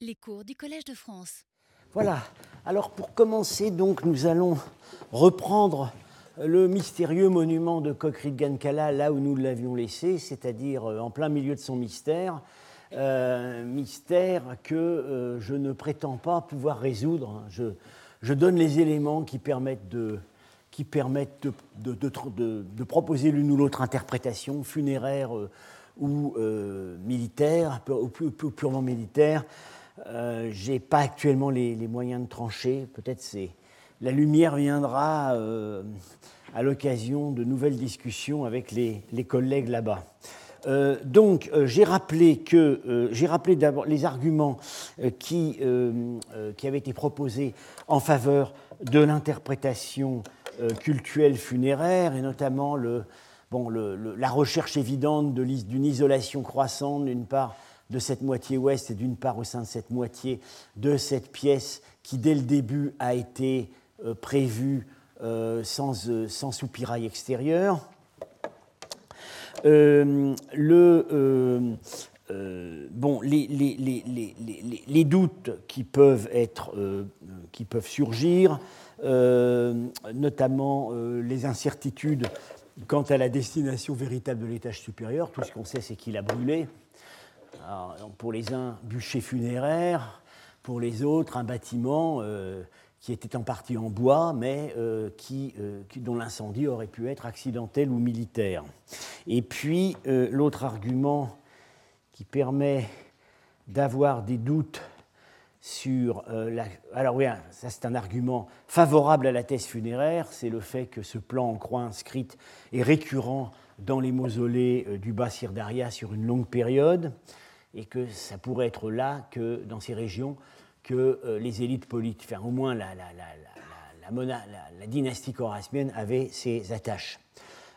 Les cours du Collège de France. Voilà. Alors pour commencer, donc, nous allons reprendre le mystérieux monument de Kokrit Gankala là où nous l'avions laissé, c'est-à-dire euh, en plein milieu de son mystère. Euh, mystère que euh, je ne prétends pas pouvoir résoudre. Je, je donne les éléments qui permettent de, proposer l'une ou l'autre interprétation funéraire ou militaire, purement militaire. Euh, je n'ai pas actuellement les, moyens de trancher. Peut-être c'est la lumière viendra euh, à l'occasion de nouvelles discussions avec les, collègues là-bas. Euh, donc, j'ai rappelé que j'ai rappelé d'abord les arguments qui, qui avaient été proposés en faveur de l'interprétation cultuelle funéraire et notamment le, bon, la recherche évidente d'une isolation croissante d'une part de cette moitié ouest et d'une part au sein de cette moitié de cette pièce qui dès le début a été euh, prévue euh, sans, euh, sans soupirail extérieur. les, les, doutes qui peuvent, être, qui peuvent surgir, notamment les incertitudes quant à la destination véritable de l'étage supérieur, tout ce qu'on sait c'est qu'il a brûlé, pour les uns, bûcher funéraire, pour les autres, un bâtiment euh, qui était en partie en bois, mais euh, euh, dont l'incendie aurait pu être accidentel ou militaire. Et puis, l'autre argument qui permet d'avoir des doutes sur la... Alors oui, ça c'est un argument favorable à la thèse funéraire, c'est le fait que ce plan en croix inscrite est récurrent dans les mausolées du bas Sirdaria sur une longue période et que ça pourrait être là, que dans ces régions, que euh, les élites politiques, enfin au moins la, dynastie corasmienne avait ses attaches.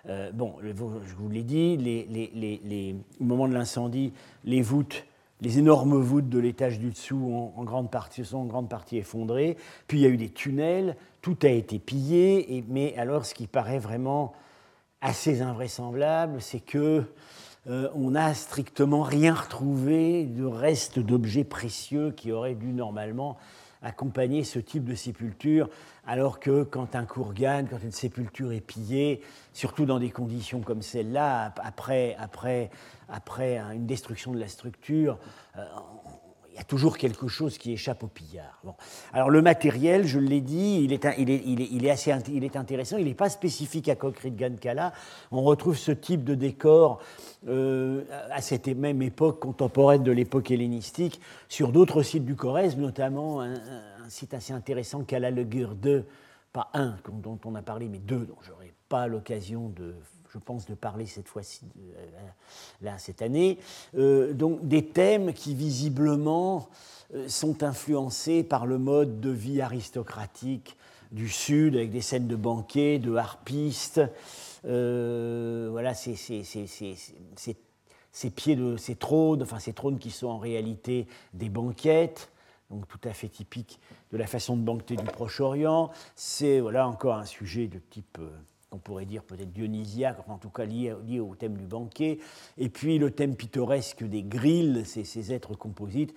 Euh, bon, je vous l'ai dit, au moment de l'incendie, les voûtes, les énormes voûtes de l'étage du dessous en, grande partie, sont en grande partie effondrées. Puis il y a eu des tunnels, tout a été pillé. Mais alors, ce qui paraît vraiment assez invraisemblable, c'est que euh, on n'a strictement rien retrouvé de reste d'objets précieux qui auraient dû normalement accompagner ce type de sépulture, alors que quand un courgane, quand une sépulture est pillée, surtout dans des conditions comme celle-là, après, après, après une destruction de la structure, euh, il y a toujours quelque chose qui échappe au pillard. Bon. Alors le matériel, je l'ai dit, il est, assez il est intéressant, il n'est pas spécifique à Kokrit Gankala. On retrouve ce type de décor euh, à cette même époque contemporaine de l'époque hellénistique sur d'autres sites du Corrèze, notamment un, site assez intéressant Kala le 2, pas un dont on a parlé, mais deux dont j'aurais pas l'occasion de je pense, de parler cette fois-ci, euh, là, cette année. Euh, donc des thèmes qui visiblement euh, sont influencés par le mode de vie aristocratique du Sud, avec des scènes de banquets, de harpistes. voilà, ces, pieds de ces trônes, enfin ces trônes qui sont en réalité des banquettes, donc tout à fait typiques de la façon de banqueter du Proche-Orient. C'est voilà encore un sujet de type on pourrait dire peut-être dionysiaque, en tout cas lié, au thème du banquet, et puis le thème pittoresque des grilles, ces, ces êtres composites,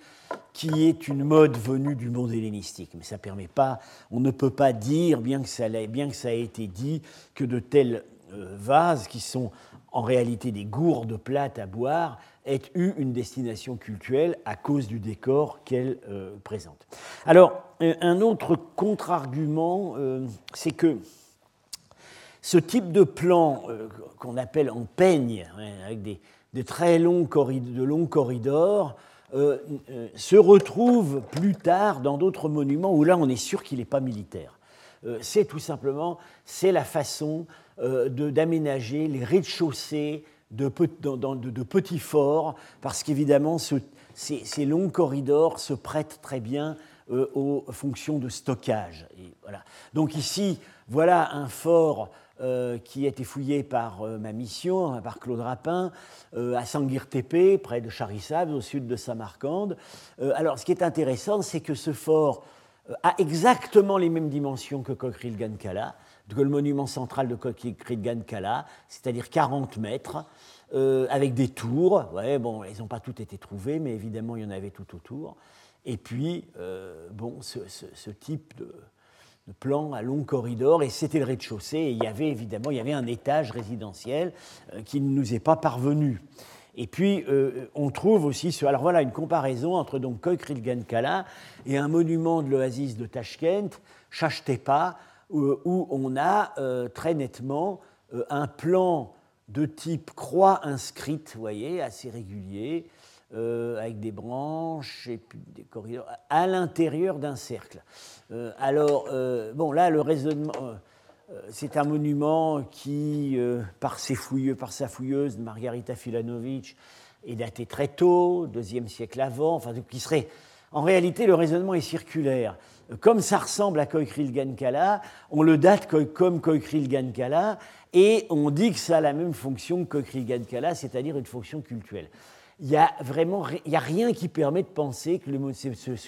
qui est une mode venue du monde hellénistique. Mais ça permet pas, on ne peut pas dire, bien que ça, bien que ça ait été dit, que de tels euh, vases, qui sont en réalité des gourdes plates à boire, aient eu une destination cultuelle à cause du décor qu'elles euh, présentent. Alors, un autre contre-argument, euh, c'est que ce type de plan euh, qu'on appelle en peigne, hein, avec des, très longs, de longs corridors, euh, euh, se retrouve plus tard dans d'autres monuments où là on est sûr qu'il n'est pas militaire. c'est tout simplement c'est la façon d'aménager les rez-de-chaussée de, petits forts, parce qu'évidemment ces, longs corridors se prêtent très bien aux fonctions de stockage. Et voilà. Donc ici, voilà un fort euh, qui a été fouillé par euh, ma mission, hein, par Claude Rapin, euh, à Sangir-Tepe, près de Charissab, au sud de Samarcande. alors, ce qui est intéressant, c'est que ce fort a exactement les mêmes dimensions que Kokril Gankala, que le monument central de Kokril Gankala, c'est-à-dire 40 mètres, avec des tours. Ouais, bon, elles n'ont pas toutes été trouvées, mais évidemment, il y en avait tout autour. et puis, bon, ce, type de, plan à long corridor, et c'était le rez-de-chaussée, et il y avait évidemment il y avait un étage résidentiel qui ne nous est pas parvenu. Et puis, on trouve aussi, alors voilà, une comparaison entre donc Kala et un monument de l'oasis de Tashkent, Chachtepa, où, on a très nettement un plan de type croix inscrite, vous voyez, assez régulier, euh, avec des branches et puis des corridors, à l'intérieur d'un cercle. Euh, alors, euh, bon, là, le raisonnement, c'est un monument qui, par, ses fouilleux, par sa fouilleuse, Margarita Filanovic, est daté très tôt, deuxième siècle avant, enfin, qui serait. En réalité, le raisonnement est circulaire. Comme ça ressemble à Koikril Gankala, on le date comme Koikril Gankala, et on dit que ça a la même fonction que Krigankala, c'est-à-dire une fonction cultuelle. Il n'y a vraiment il a rien qui permet de penser que,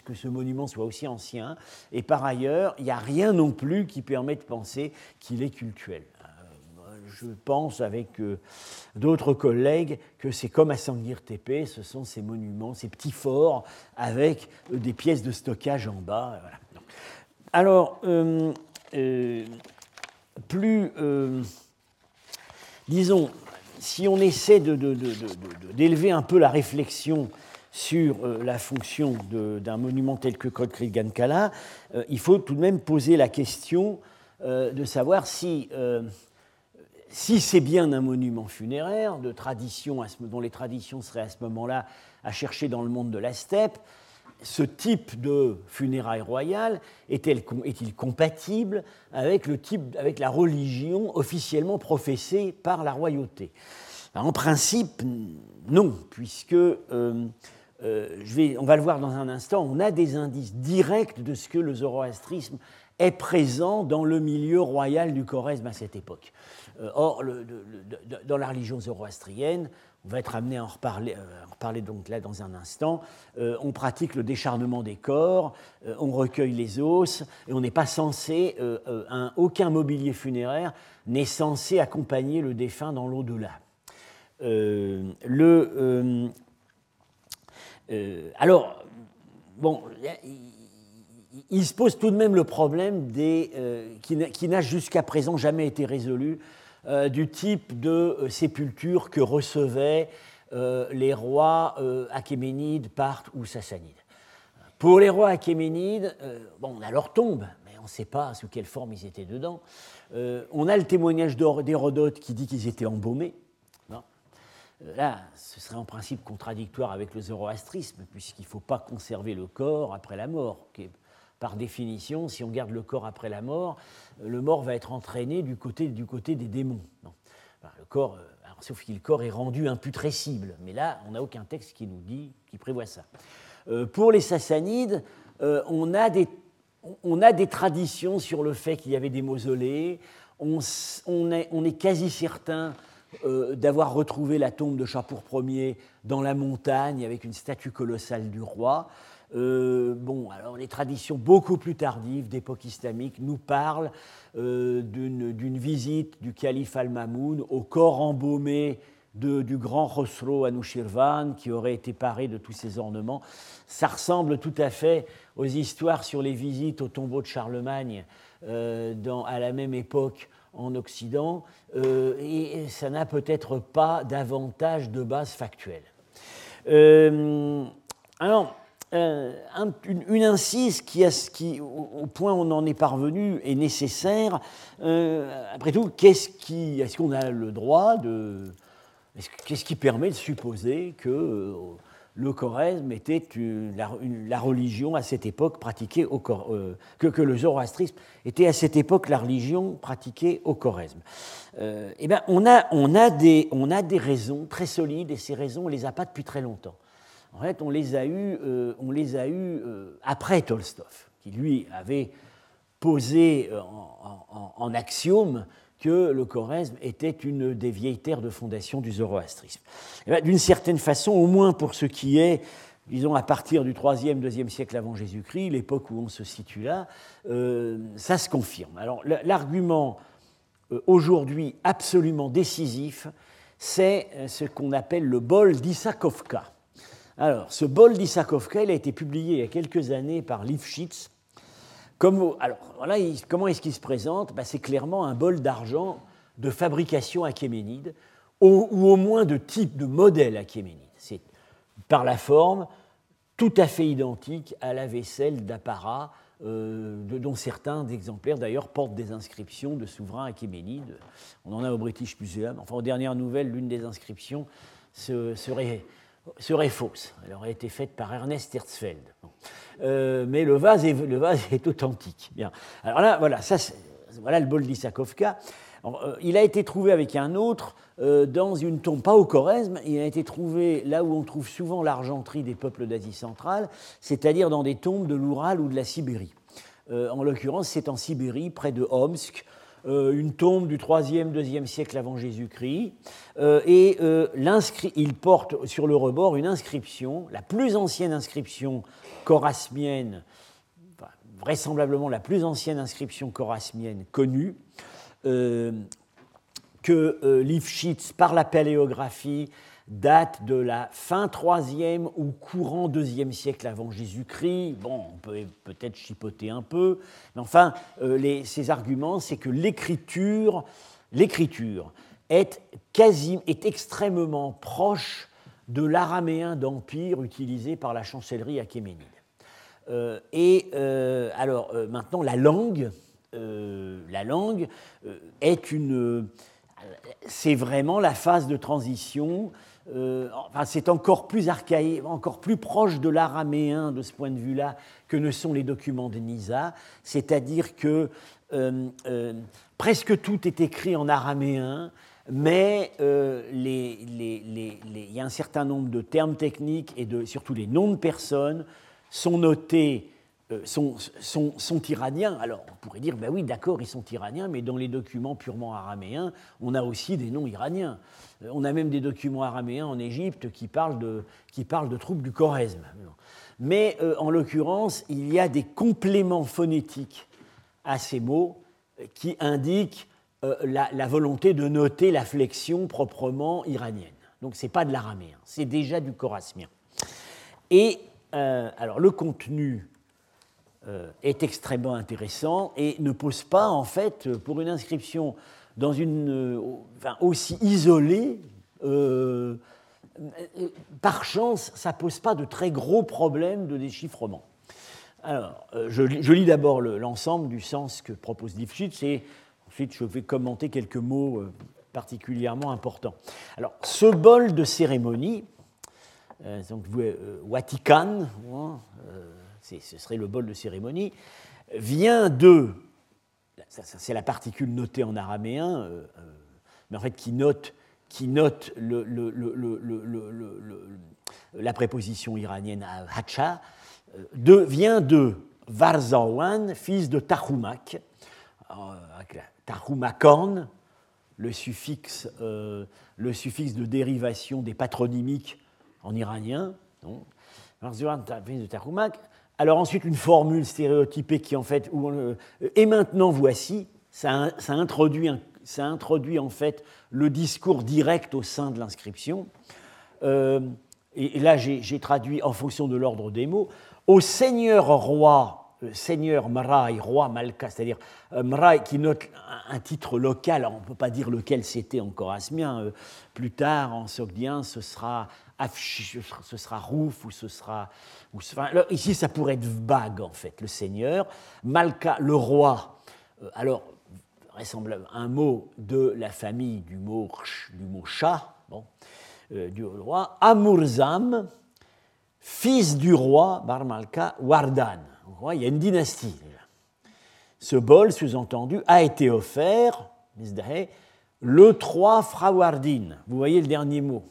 que, ce monument soit aussi ancien, et par ailleurs, il n'y a rien non plus qui permet de penser qu'il est cultuel. Euh, je pense avec euh, d'autres collègues que c'est comme à Sangir Tepe, ce sont ces monuments, ces petits forts avec euh, des pièces de stockage en bas. Alors, plus disons, si on essaie d'élever un peu la réflexion sur euh, la fonction d'un monument tel que Kodkri Gankala, euh, il faut tout de même poser la question euh, de savoir si, si c'est bien un monument funéraire, de tradition, dont les traditions seraient à ce moment-là à chercher dans le monde de la steppe, ce type de funérailles royales est-il compatible avec, le la religion officiellement professée par la royauté? En principe, non, puisque, euh, euh, on va le voir dans un instant, on a des indices directs de ce que le zoroastrisme est présent dans le milieu royal du Choresme à cette époque. Euh, or, dans la religion zoroastrienne, on va être amené à en reparler, euh, donc là dans un instant. Euh, on pratique le décharnement des corps, euh, on recueille les os, et on n'est pas censé, aucun mobilier funéraire n'est censé accompagner le défunt dans l'au-delà. le, alors, bon, il, se pose tout de même le problème des, qui n'a jusqu'à présent jamais été résolu euh, du type de euh, sépulture que recevaient euh, les rois achéménides, parthes ou sassanides. Pour les rois achéménides, on a leur tombe, mais on ne sait pas sous quelle forme ils étaient dedans. on a le témoignage d'Hérodote qui dit qu'ils étaient embaumés. Là, ce serait en principe contradictoire avec le zoroastrisme, puisqu'il ne faut pas conserver le corps après la mort, par définition, si on garde le corps après la mort, euh, le mort va être entraîné du côté, du côté des démons. le corps, euh, sauf que le corps est rendu imputrescible, mais là, on n'a aucun texte qui nous dit, qui prévoit ça. Euh, pour les Sassanides, on, a des, on, a des, traditions sur le fait qu'il y avait des mausolées. On, est, on est, quasi certain d'avoir retrouvé la tombe de Chapour Ier dans la montagne avec une statue colossale du roi. Euh, bon, alors les traditions beaucoup plus tardives d'époque islamique nous parlent euh, d'une visite du calife al-Mamoun au corps embaumé du grand Khosrow Anushirvan qui aurait été paré de tous ses ornements. Ça ressemble tout à fait aux histoires sur les visites au tombeau de Charlemagne euh, à la même époque en Occident, et ça n'a peut-être pas davantage de base factuelle. alors, euh, une, incise qui, au, point où on en est parvenu, est nécessaire. Euh, après tout, qu'est-ce qui, est-ce qu'on a le droit de, qu'est-ce qui permet de supposer que euh, le choresme était la, religion à cette époque pratiquée au que, que, le zoroastrisme était à cette époque la religion pratiquée au choresme Eh bien, on a, on, a des, on a des raisons très solides et ces raisons, on les a pas depuis très longtemps. En fait, on les a eus, euh, euh, après Tolstov, qui lui avait posé euh, en, axiome que le Choresme était une des vieilles terres de fondation du zoroastrisme. Ben, d'une certaine façon, au moins pour ce qui est, disons, à partir du 3e, 2e siècle avant Jésus-Christ, l'époque où on se situe là, ça se confirme. Alors l'argument aujourd'hui absolument décisif, c'est ce qu'on appelle le bol d'Issakovka. Alors, ce bol d'Issakovka, il a été publié il y a quelques années par Lifshitz. Alors, comment est-ce qu'il se présente? Ben, C'est clairement un bol d'argent de fabrication achéménide, ou, ou, au moins de type, de modèle achéménide. C'est par la forme tout à fait identique à la vaisselle d'apparat euh, dont certains exemplaires d'ailleurs portent des inscriptions de souverains achéménides. On en a au British Museum. Enfin, aux dernières nouvelles, l'une des inscriptions serait, serait, fausse. Elle aurait été faite par Ernest Herzfeld. Euh, mais le vase, est, authentique. Bien. Alors là, voilà, ça, le bol d'Issakovka. Euh, il a été trouvé avec un autre euh, dans une tombe, pas au Choresme, il a été trouvé là où on trouve souvent l'argenterie des peuples d'Asie centrale, c'est-à-dire dans des tombes de l'Oural ou de la Sibérie. Euh, en l'occurrence, c'est en Sibérie, près de Omsk, une tombe du 3e, 2e siècle avant Jésus-Christ, et il porte sur le rebord une inscription, la plus ancienne inscription chorasmienne, vraisemblablement la plus ancienne inscription chorasmienne connue, que euh, Lifshitz, par la paléographie, date de la fin 3e ou courant 2e siècle avant Jésus-Christ. Bon, on peut peut-être chipoter un peu, mais enfin, euh, ces arguments, c'est que l'écriture, l'écriture est, est extrêmement proche de l'araméen d'empire utilisé par la chancellerie achéménide. Euh, et alors maintenant, la langue, la langue est une c'est vraiment la phase de transition. Euh, enfin, c'est encore plus archaïque, encore plus proche de l'araméen de ce point de vue-là que ne sont les documents de Nisa. C'est-à-dire que euh, euh, presque tout est écrit en araméen, mais il y a un certain nombre de termes techniques et de, surtout les noms de personnes sont notés euh, sont, iraniens. Alors on pourrait dire, ben oui, d'accord, ils sont iraniens, mais dans les documents purement araméens, on a aussi des noms iraniens. Euh, on a même des documents araméens en Égypte qui parlent de, qui parlent de troupes du Choresme. Mais euh, en l'occurrence, il y a des compléments phonétiques à ces mots qui indiquent la, volonté de noter la flexion proprement iranienne. Donc ce n'est pas de l'araméen, c'est déjà du chorasmien. Et alors le contenu est extrêmement intéressant et ne pose pas, en fait, pour une inscription dans une, euh, aussi isolée, euh, par chance, ça ne pose pas de très gros problèmes de déchiffrement. Alors, je, lis d'abord l'ensemble du sens que propose Lifshitz et ensuite je vais commenter quelques mots particulièrement importants. Alors, ce bol de cérémonie, donc Vatican, hein, ce serait le bol de cérémonie, vient de, c'est la particule notée en araméen, euh, euh, mais en fait qui note, qui note la préposition iranienne hacha, euh, vient de Varzawan, fils de Tahumak, Tahumakorn, le suffixe, le suffixe de dérivation des patronymiques en iranien. Fils de Tahumak, alors ensuite, une formule stéréotypée qui en fait, où et maintenant voici, ça, introduit, ça, introduit, en fait le discours direct au sein de l'inscription. Euh, et, là, j'ai traduit en fonction de l'ordre des mots. Au seigneur roi, euh, seigneur Mrai, roi Malka, c'est-à-dire euh, qui note un, titre local, on ne peut pas dire lequel c'était encore asmien, euh, plus tard en sogdien ce sera ce sera Rouf ou ce sera. ici, ça pourrait être Bag, en fait, le seigneur. Malka, le roi. Euh, alors, vraisemblablement, un mot de la famille du mot, du mot chat, bon, euh, du roi. Amurzam, fils du roi, Bar Malka, Wardan. Il y a une dynastie. Ce bol, sous-entendu, a été offert, le 3 Frawardin. Vous voyez le dernier mot.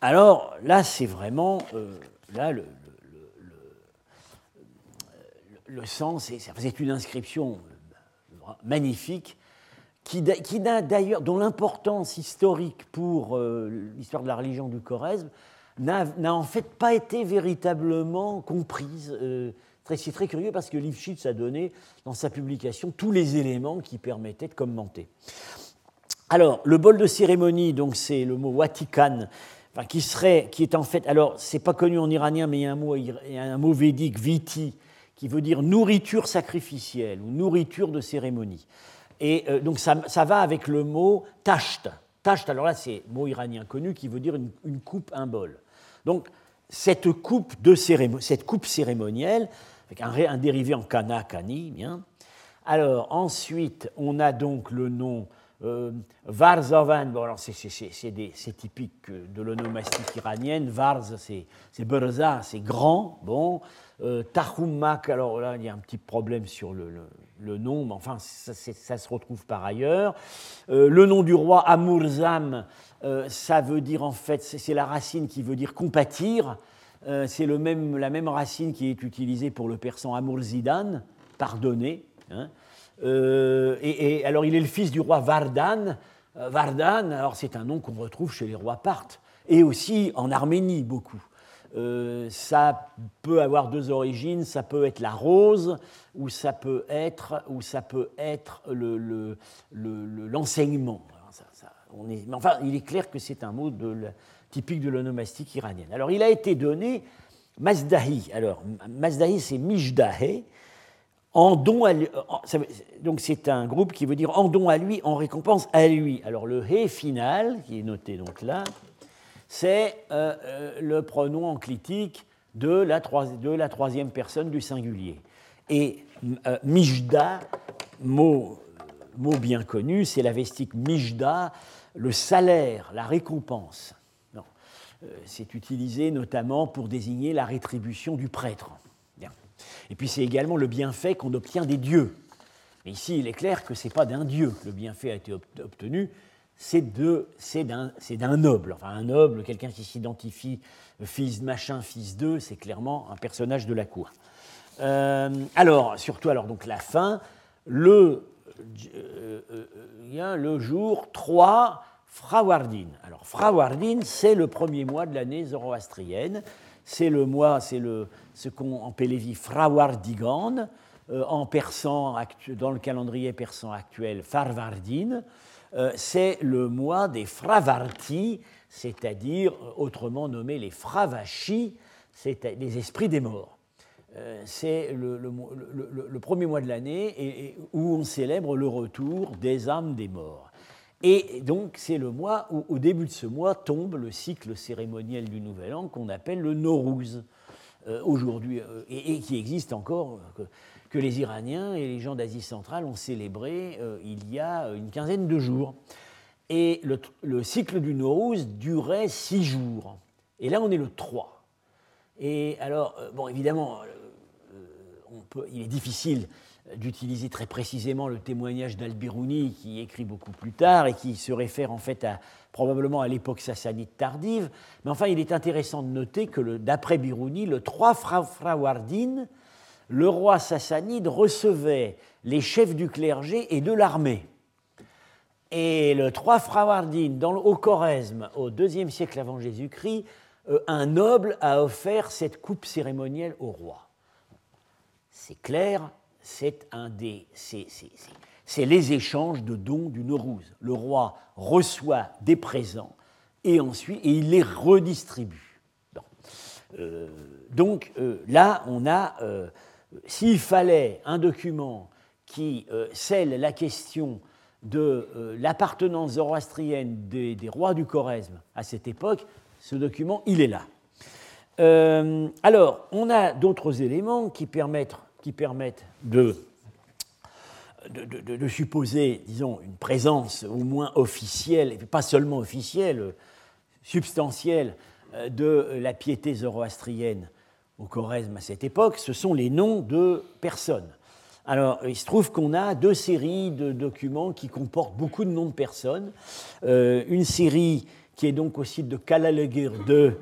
Alors là, c'est vraiment euh, là, le, sens, c'est une inscription euh, magnifique qui, qui d'ailleurs, dont l'importance historique pour euh, l'histoire de la religion du Choresme n'a en fait pas été véritablement comprise. c'est très curieux parce que Lifshitz a donné dans sa publication tous les éléments qui permettaient de commenter. Alors, le bol de cérémonie, donc c'est le mot Vatican qui serait, qui est en fait, alors c'est pas connu en iranien, mais il y a un mot, un mot védique, viti, qui veut dire nourriture sacrificielle ou nourriture de cérémonie. Et euh, donc ça, ça, va avec le mot tasht. Tasht, alors là c'est mot iranien connu qui veut dire une, coupe, un bol. Donc cette coupe, de cette coupe cérémonielle, avec un, un dérivé en kana, kani, bien. Alors ensuite on a donc le nom euh, Varzovan, bon, alors c'est typique de l'onomastique iranienne. Varz, c'est Berza, c'est grand. Bon, euh, alors là, il y a un petit problème sur le, nom, mais enfin, ça, ça, se retrouve par ailleurs. Euh, le nom du roi, Amurzam, euh, ça veut dire en fait, c'est la racine qui veut dire compatir. c'est même, la même racine qui est utilisée pour le persan Amurzidan, pardonner. Hein. Euh, et, alors, il est le fils du roi Vardan. Euh, Vardan, alors c'est un nom qu'on retrouve chez les rois Parthes, et aussi en Arménie beaucoup. Euh, ça peut avoir deux origines, ça peut être la rose, ou ça peut être, ou ça peut être l'enseignement. Le, enfin, il est clair que c'est un mot typique de l'onomastique iranienne. Alors, il a été donné Mazdahi. Alors, Mazdahi, c'est Mijdahe, en don à donc c'est un groupe qui veut dire en don à lui, en récompense à lui. Alors le he final, qui est noté donc là, c'est euh, euh, le pronom enclitique de la, de la, troisième personne du singulier. Et euh, mijda, mot, mot, bien connu, c'est la vestique mijda, le salaire, la récompense. C'est utilisé notamment pour désigner la rétribution du prêtre. Et puis c'est également le bienfait qu'on obtient des dieux. Mais ici, il est clair que ce n'est pas d'un dieu le bienfait a été obtenu, c'est d'un noble. Enfin, un noble, quelqu'un qui s'identifie fils de machin, fils d'eux, c'est clairement un personnage de la cour. Euh, alors, surtout, alors, donc la fin, le, euh, euh, le jour 3, Frawardin. Alors, Frawardin, c'est le premier mois de l'année zoroastrienne c'est le mois, c'est ce qu'on Pélévi Frawardigan, euh, en dans le calendrier persan actuel, Farvardin, euh, c'est le mois des Fravarti, c'est-à-dire euh, autrement nommé les Fravashi, c'est les esprits des morts. c'est le, le, premier mois de l'année où on célèbre le retour des âmes des morts. Et donc, c'est le mois où, au début de ce mois, tombe le cycle cérémoniel du Nouvel An qu'on appelle le Nowruz, euh, aujourd'hui, euh, et, qui existe encore, que, les Iraniens et les gens d'Asie centrale ont célébré euh, il y a une quinzaine de jours. Et le, cycle du Nowruz durait six jours. Et là, on est le 3. Et alors, bon, évidemment, il est difficile d'utiliser très précisément le témoignage d'Al-Biruni qui écrit beaucoup plus tard et qui se réfère en fait probablement à l'époque sassanide tardive. Mais enfin, il est intéressant de noter que d'après Biruni, le 3 Frawardin, le roi sassanide recevait les chefs du clergé et de l'armée. Et le 3 Frawardin, dans le, au Choresme, au IIe siècle avant Jésus-Christ, euh, un noble a offert cette coupe cérémonielle au roi. C'est clair, c'est un des, c'est les échanges de dons du Nowruz. Le roi reçoit des présents et ensuite et il les redistribue. Euh, donc euh, là, on a, euh, s'il fallait un document qui scelle la question de l'appartenance zoroastrienne des, des, rois du Choresme à cette époque, ce document, il est là. alors, on a d'autres éléments qui permettent qui permettent de, de, supposer, disons, une présence au moins officielle, et pas seulement officielle, substantielle, euh, de la piété zoroastrienne au Choresme à cette époque, ce sont les noms de personnes. Alors, il se trouve qu'on a deux séries de documents qui comportent beaucoup de noms de personnes. Euh, une série qui est donc au site de Kalalegir II,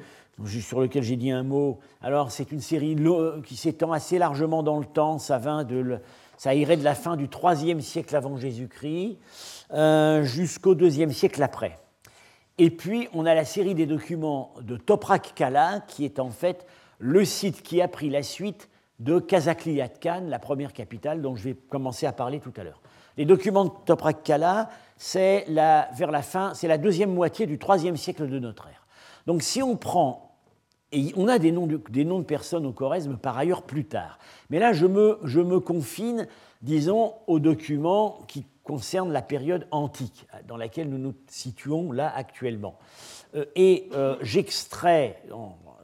sur lequel j'ai dit un mot. Alors, c'est une série qui s'étend assez largement dans le temps. Ça, irait de la fin du IIIe siècle avant Jésus-Christ euh, jusqu'au IIe siècle après. Et puis, on a la série des documents de Toprak Kala, qui est en fait le site qui a pris la suite de Kazakliat Khan, la première capitale dont je vais commencer à parler tout à l'heure. Les documents de Toprak Kala, c'est la, vers la fin, c'est la deuxième moitié du IIIe siècle de notre ère. Donc si on prend, et on a des noms de, des noms de personnes au Choresme par ailleurs plus tard, mais là je me, je me confine, disons, aux documents qui concernent la période antique dans laquelle nous nous situons là actuellement. Euh, et euh, j'extrais,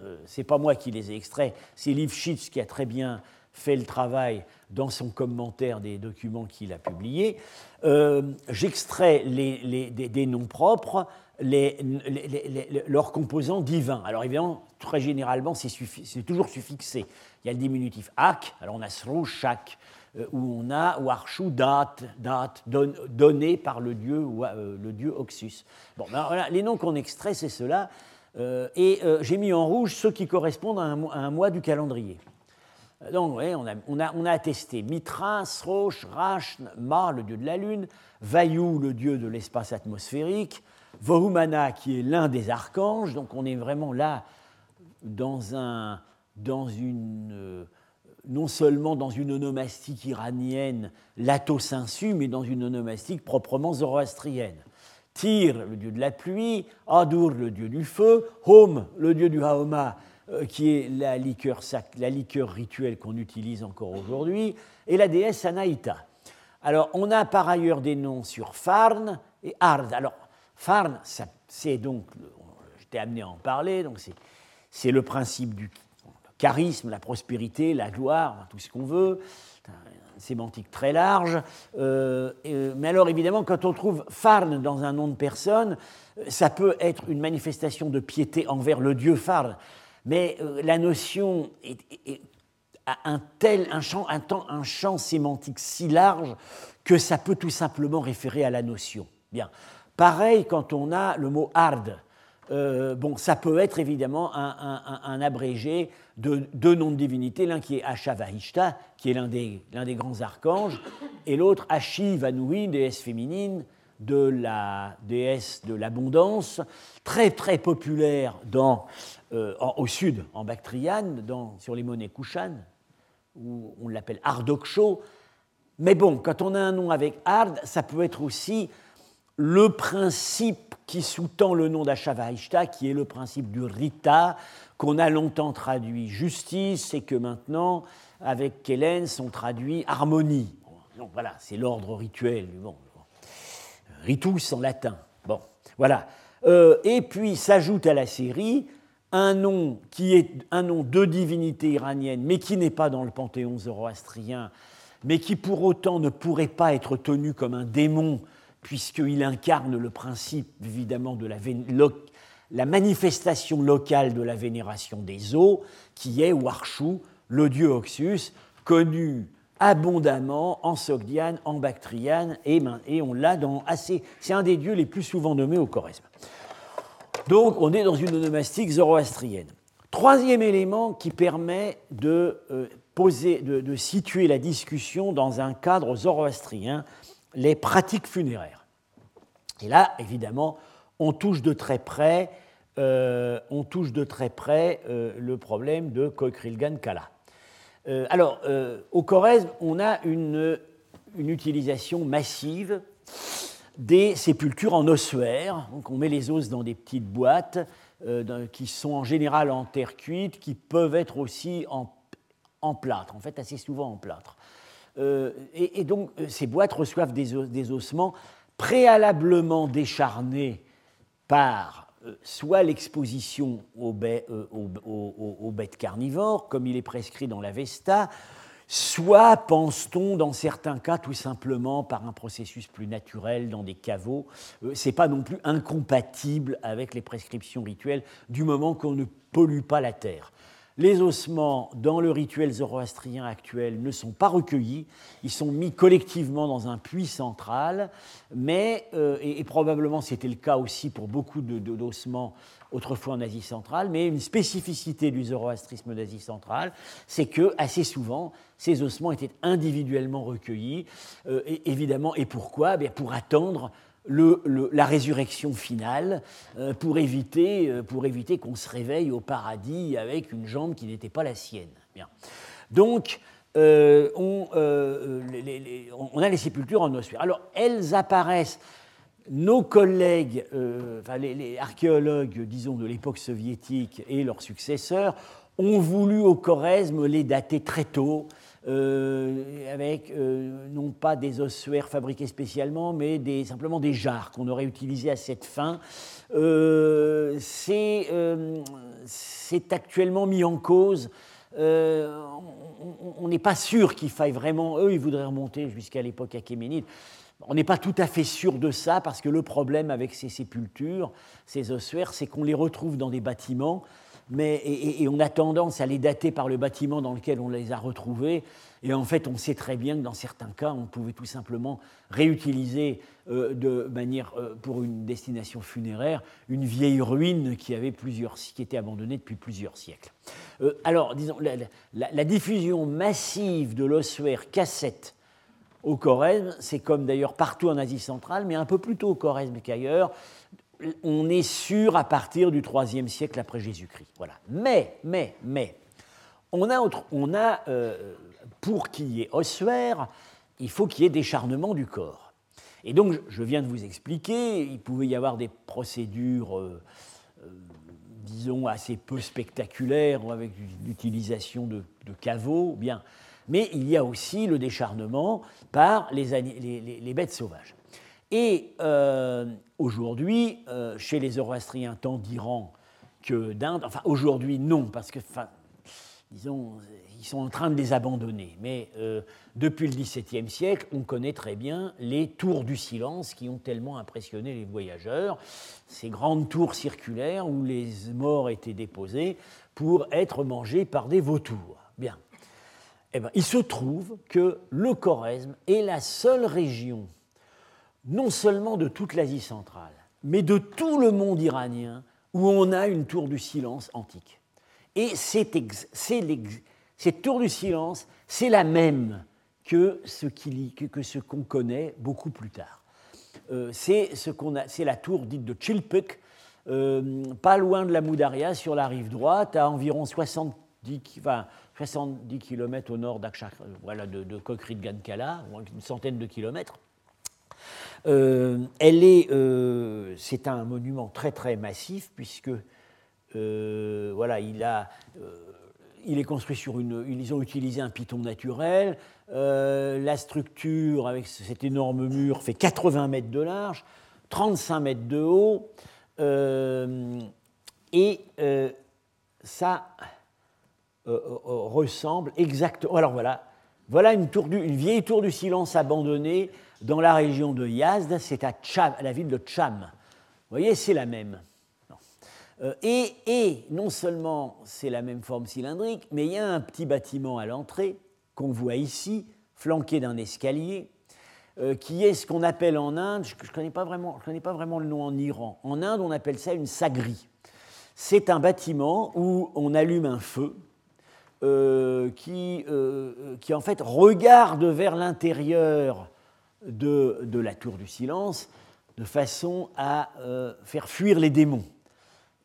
euh, c'est pas moi qui les ai extraits, c'est Lifshitz qui a très bien fait le travail dans son commentaire des documents qu'il a publiés. J'extrais les, des, noms propres, les, leurs composants divins. Alors évidemment, très généralement, c'est toujours suffixé. Il y a le diminutif ak, alors on a sro, shak, où on a warshu, date, date, donné par le dieu, le dieu Oxus. Bon, ben voilà, les noms qu'on extrait, c'est cela. Euh, et euh, j'ai mis en rouge ceux qui correspondent à un, mois du calendrier. Donc, on, a, on, a, on, a, attesté Mitra, Srosh, Rashn, Ma, le dieu de la lune, Vayu, le dieu de l'espace atmosphérique, Vohumana, qui est l'un des archanges. Donc, on est vraiment là dans, un, dans une. Euh, non seulement dans une onomastique iranienne lato-sensu, mais dans une onomastique proprement zoroastrienne. Tyr, le dieu de la pluie, Adur, le dieu du feu, Hom, le dieu du Haoma, euh, qui est la liqueur, rituelle qu'on utilise encore aujourd'hui, et la déesse Anaïta. Alors, on a par ailleurs des noms sur Farn et Ard. Alors, Farn, c'est donc, j'étais amené à en parler, donc c'est le principe du charisme, la prospérité, la gloire, tout ce qu'on veut sémantique très large. Euh, euh, mais alors évidemment, quand on trouve Farn dans un nom de personne, euh, ça peut être une manifestation de piété envers le dieu Farn. Mais la notion a un tel, un champ, un champ sémantique si large que ça peut tout simplement référer à la notion. Bien. Pareil quand on a le mot hard. bon, ça peut être évidemment un abrégé de deux noms de divinité, l'un qui est Ashavahishta, qui est l'un des, des, grands archanges, et l'autre Ashivanui, déesse féminine, de la déesse de l'abondance, très très populaire dans, euh, au sud, en Bactriane, sur les monnaies Kushan, où on l'appelle Ardoksho. Mais bon, quand on a un nom avec Ard, ça peut être aussi le principe qui sous-tend le nom d'Ashavahishta, qui est le principe du Rita, qu'on a longtemps traduit justice et que maintenant, avec Kélens, on traduit harmonie. Donc voilà, c'est l'ordre rituel. Ritus en latin. Bon, voilà. Euh, et puis s'ajoute à la série un nom qui est un nom de divinité iranienne, mais qui n'est pas dans le panthéon zoroastrien, mais qui pour autant ne pourrait pas être tenu comme un démon, puisqu'il incarne le principe évidemment de la la manifestation locale de la vénération des eaux, qui est Warshu, le dieu Oxus, connu abondamment en Sogdiane, en Bactriane, et, et on l'a dans assez. C'est un des dieux les plus souvent nommés au Choresme. Donc on est dans une onomastique zoroastrienne. Troisième élément qui permet de, euh, poser, de situer la discussion dans un cadre zoroastrien, les pratiques funéraires. Et là, évidemment, on touche de très près, euh, on touche de très près euh, le problème de Koikrilgan Kala. Euh, alors, au Corrèze, on a une, utilisation massive des sépultures en ossuaire. Donc, on met les os dans des petites boîtes qui sont en général en terre cuite, qui peuvent être aussi en, plâtre, en fait assez souvent en plâtre. Et, donc, ces boîtes reçoivent des ossements préalablement décharnés par euh, soit l'exposition euh, aux, bêtes carnivores, comme il est prescrit dans la Vesta, soit pense-t-on dans certains cas tout simplement par un processus plus naturel dans des caveaux. Euh, Ce n'est pas non plus incompatible avec les prescriptions rituelles du moment qu'on ne pollue pas la terre. Les ossements, dans le rituel zoroastrien actuel, ne sont pas recueillis, ils sont mis collectivement dans un puits central, mais, euh, et, probablement c'était le cas aussi pour beaucoup d'ossements autrefois en Asie centrale, mais une spécificité du zoroastrisme d'Asie centrale, c'est que assez souvent, ces ossements étaient individuellement recueillis, euh, évidemment, et pourquoi? Eh Pour attendre la résurrection finale euh, pour éviter, euh, éviter qu'on se réveille au paradis avec une jambe qui n'était pas la sienne. Bien. Donc, euh, on, on, a les sépultures en ossuaire. Alors, elles apparaissent nos collègues, enfin, les, archéologues, disons, de l'époque soviétique et leurs successeurs, ont voulu au Choresme les dater très tôt, euh, avec euh, non pas des ossuaires fabriqués spécialement, mais simplement des jarres qu'on aurait utilisées à cette fin. Euh, c'est actuellement mis en cause. on n'est pas sûr qu'il faille vraiment. Eux, ils voudraient remonter jusqu'à l'époque achéménide. On n'est pas tout à fait sûr de ça parce que le problème avec ces sépultures, ces ossuaires, c'est qu'on les retrouve dans des bâtiments mais, et, on a tendance à les dater par le bâtiment dans lequel on les a retrouvés. Et en fait, on sait très bien que dans certains cas, on pouvait tout simplement réutiliser euh, de manière, euh, pour une destination funéraire une vieille ruine qui, avait plusieurs, qui était abandonnée depuis plusieurs siècles. Euh, alors, disons, la, diffusion massive de l'ossuaire cassette au Corrèze, c'est comme d'ailleurs partout en Asie centrale, mais un peu plus tôt au Corrèze qu'ailleurs, on est sûr à partir du IIIe siècle après Jésus-Christ. Voilà. Mais, mais, mais, on a, on a euh, pour qu'il y ait ossuaire, il faut qu'il y ait décharnement du corps. Et donc, je viens de vous expliquer, il pouvait y avoir des procédures, euh, euh, disons, assez peu spectaculaires, avec l'utilisation de, caveaux, bien. Mais il y a aussi le décharnement par les bêtes sauvages. Et euh, aujourd'hui, euh, chez les Zoroastriens, tant d'Iran que d'Inde, enfin aujourd'hui non, parce que, disons, ils sont en train de les abandonner. Mais euh, depuis le XVIIe siècle, on connaît très bien les tours du silence qui ont tellement impressionné les voyageurs, ces grandes tours circulaires où les morts étaient déposés pour être mangés par des vautours. Bien. Eh bien, il se trouve que le Choresme est la seule région non seulement de toute l'Asie centrale, mais de tout le monde iranien où on a une tour du silence antique. Et cette tour du silence, c'est la même que ce qu'on connaît beaucoup plus tard. Euh, c'est la tour dite de Chilpuk, euh, pas loin de la Moudaria, sur la rive droite, à environ 70, 70 km au nord voilà, de, de Kokri de Gankala, une centaine de kilomètres. Euh, elle est, euh, c'est un monument très très massif puisque euh, voilà, il a, il est construit sur une, ils ont utilisé un piton naturel. la structure avec cet énorme mur fait 80 mètres de large, 35 mètres de haut, et ça ressemble exactement. Alors voilà, voilà une, vieille tour du silence abandonnée dans la région de Yazd, c'est à, la ville de Cham. Vous voyez, c'est la même. Euh, et, non seulement c'est la même forme cylindrique, mais il y a un petit bâtiment à l'entrée qu'on voit ici, flanqué d'un escalier, euh, qui est ce qu'on appelle en Inde, je ne connais pas vraiment le nom en Iran, en Inde on appelle ça une sagri. C'est un bâtiment où on allume un feu euh, qui, qui en fait regarde vers l'intérieur de, la tour du silence de façon à euh, faire fuir les démons.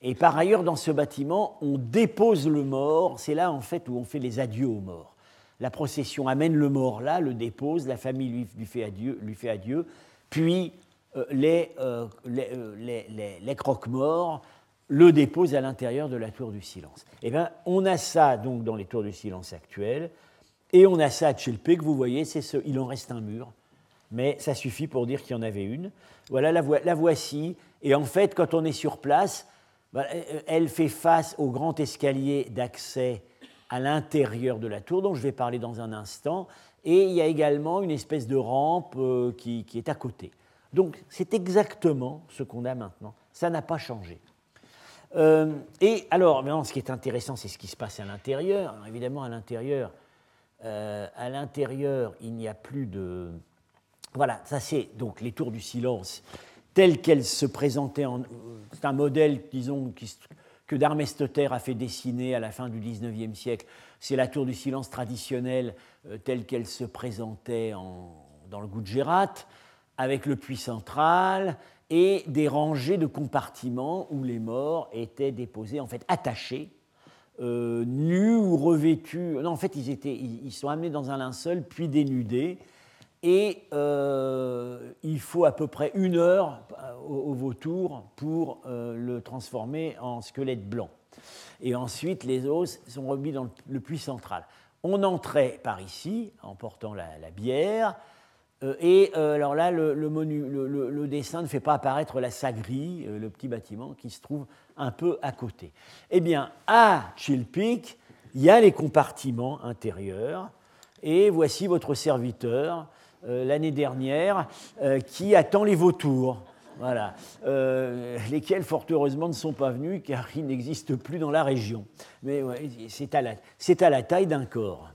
Et par ailleurs, dans ce bâtiment, on dépose le mort. C'est là, en fait, où on fait les adieux aux morts. La procession amène le mort là, le dépose, la famille lui, fait, adieu, lui fait adieu, puis euh, les, euh, les, croque-morts le déposent à l'intérieur de la tour du silence. Eh bien, on a ça donc dans les tours du silence actuelles, et on a ça à que vous voyez, c'est ce, il en reste un mur, mais ça suffit pour dire qu'il y en avait une. Voilà, la, voici. Et en fait, quand on est sur place, bah, elle fait face au grand escalier d'accès à l'intérieur de la tour, dont je vais parler dans un instant. Et il y a également une espèce de rampe euh, qui, est à côté. Donc c'est exactement ce qu'on a maintenant. Ça n'a pas changé. Euh, et alors, ce qui est intéressant, c'est ce qui se passe à l'intérieur. Évidemment, à l'intérieur, euh, à l'intérieur, il n'y a plus de, voilà, ça c'est donc les tours du silence telles qu'elles se présentaient. C'est un modèle, disons, que Darmesteter a fait dessiner à la fin du XIXe siècle. C'est la tour du silence traditionnelle euh, telle qu'elle se présentait dans le Gujarat, avec le puits central et des rangées de compartiments où les morts étaient déposés, en fait attachés, euh, nus ou revêtus. Non, en fait, ils, étaient, ils sont amenés dans un linceul, puis dénudés et il faut à peu près une heure au, vautour pour le transformer en squelette blanc. Et ensuite, les os sont remis dans le puits central. On entrait par ici en portant la, bière. Euh, et euh, alors là, le, dessin ne fait pas apparaître la sagrie, euh, le petit bâtiment qui se trouve un peu à côté. Eh bien, à Chilpic, il y a les compartiments intérieurs. Et voici votre serviteur, l'année dernière, qui attend les vautours. Voilà. lesquels, fort heureusement, ne sont pas venus car ils n'existent plus dans la région. Mais c'est à, à, la taille d'un corps.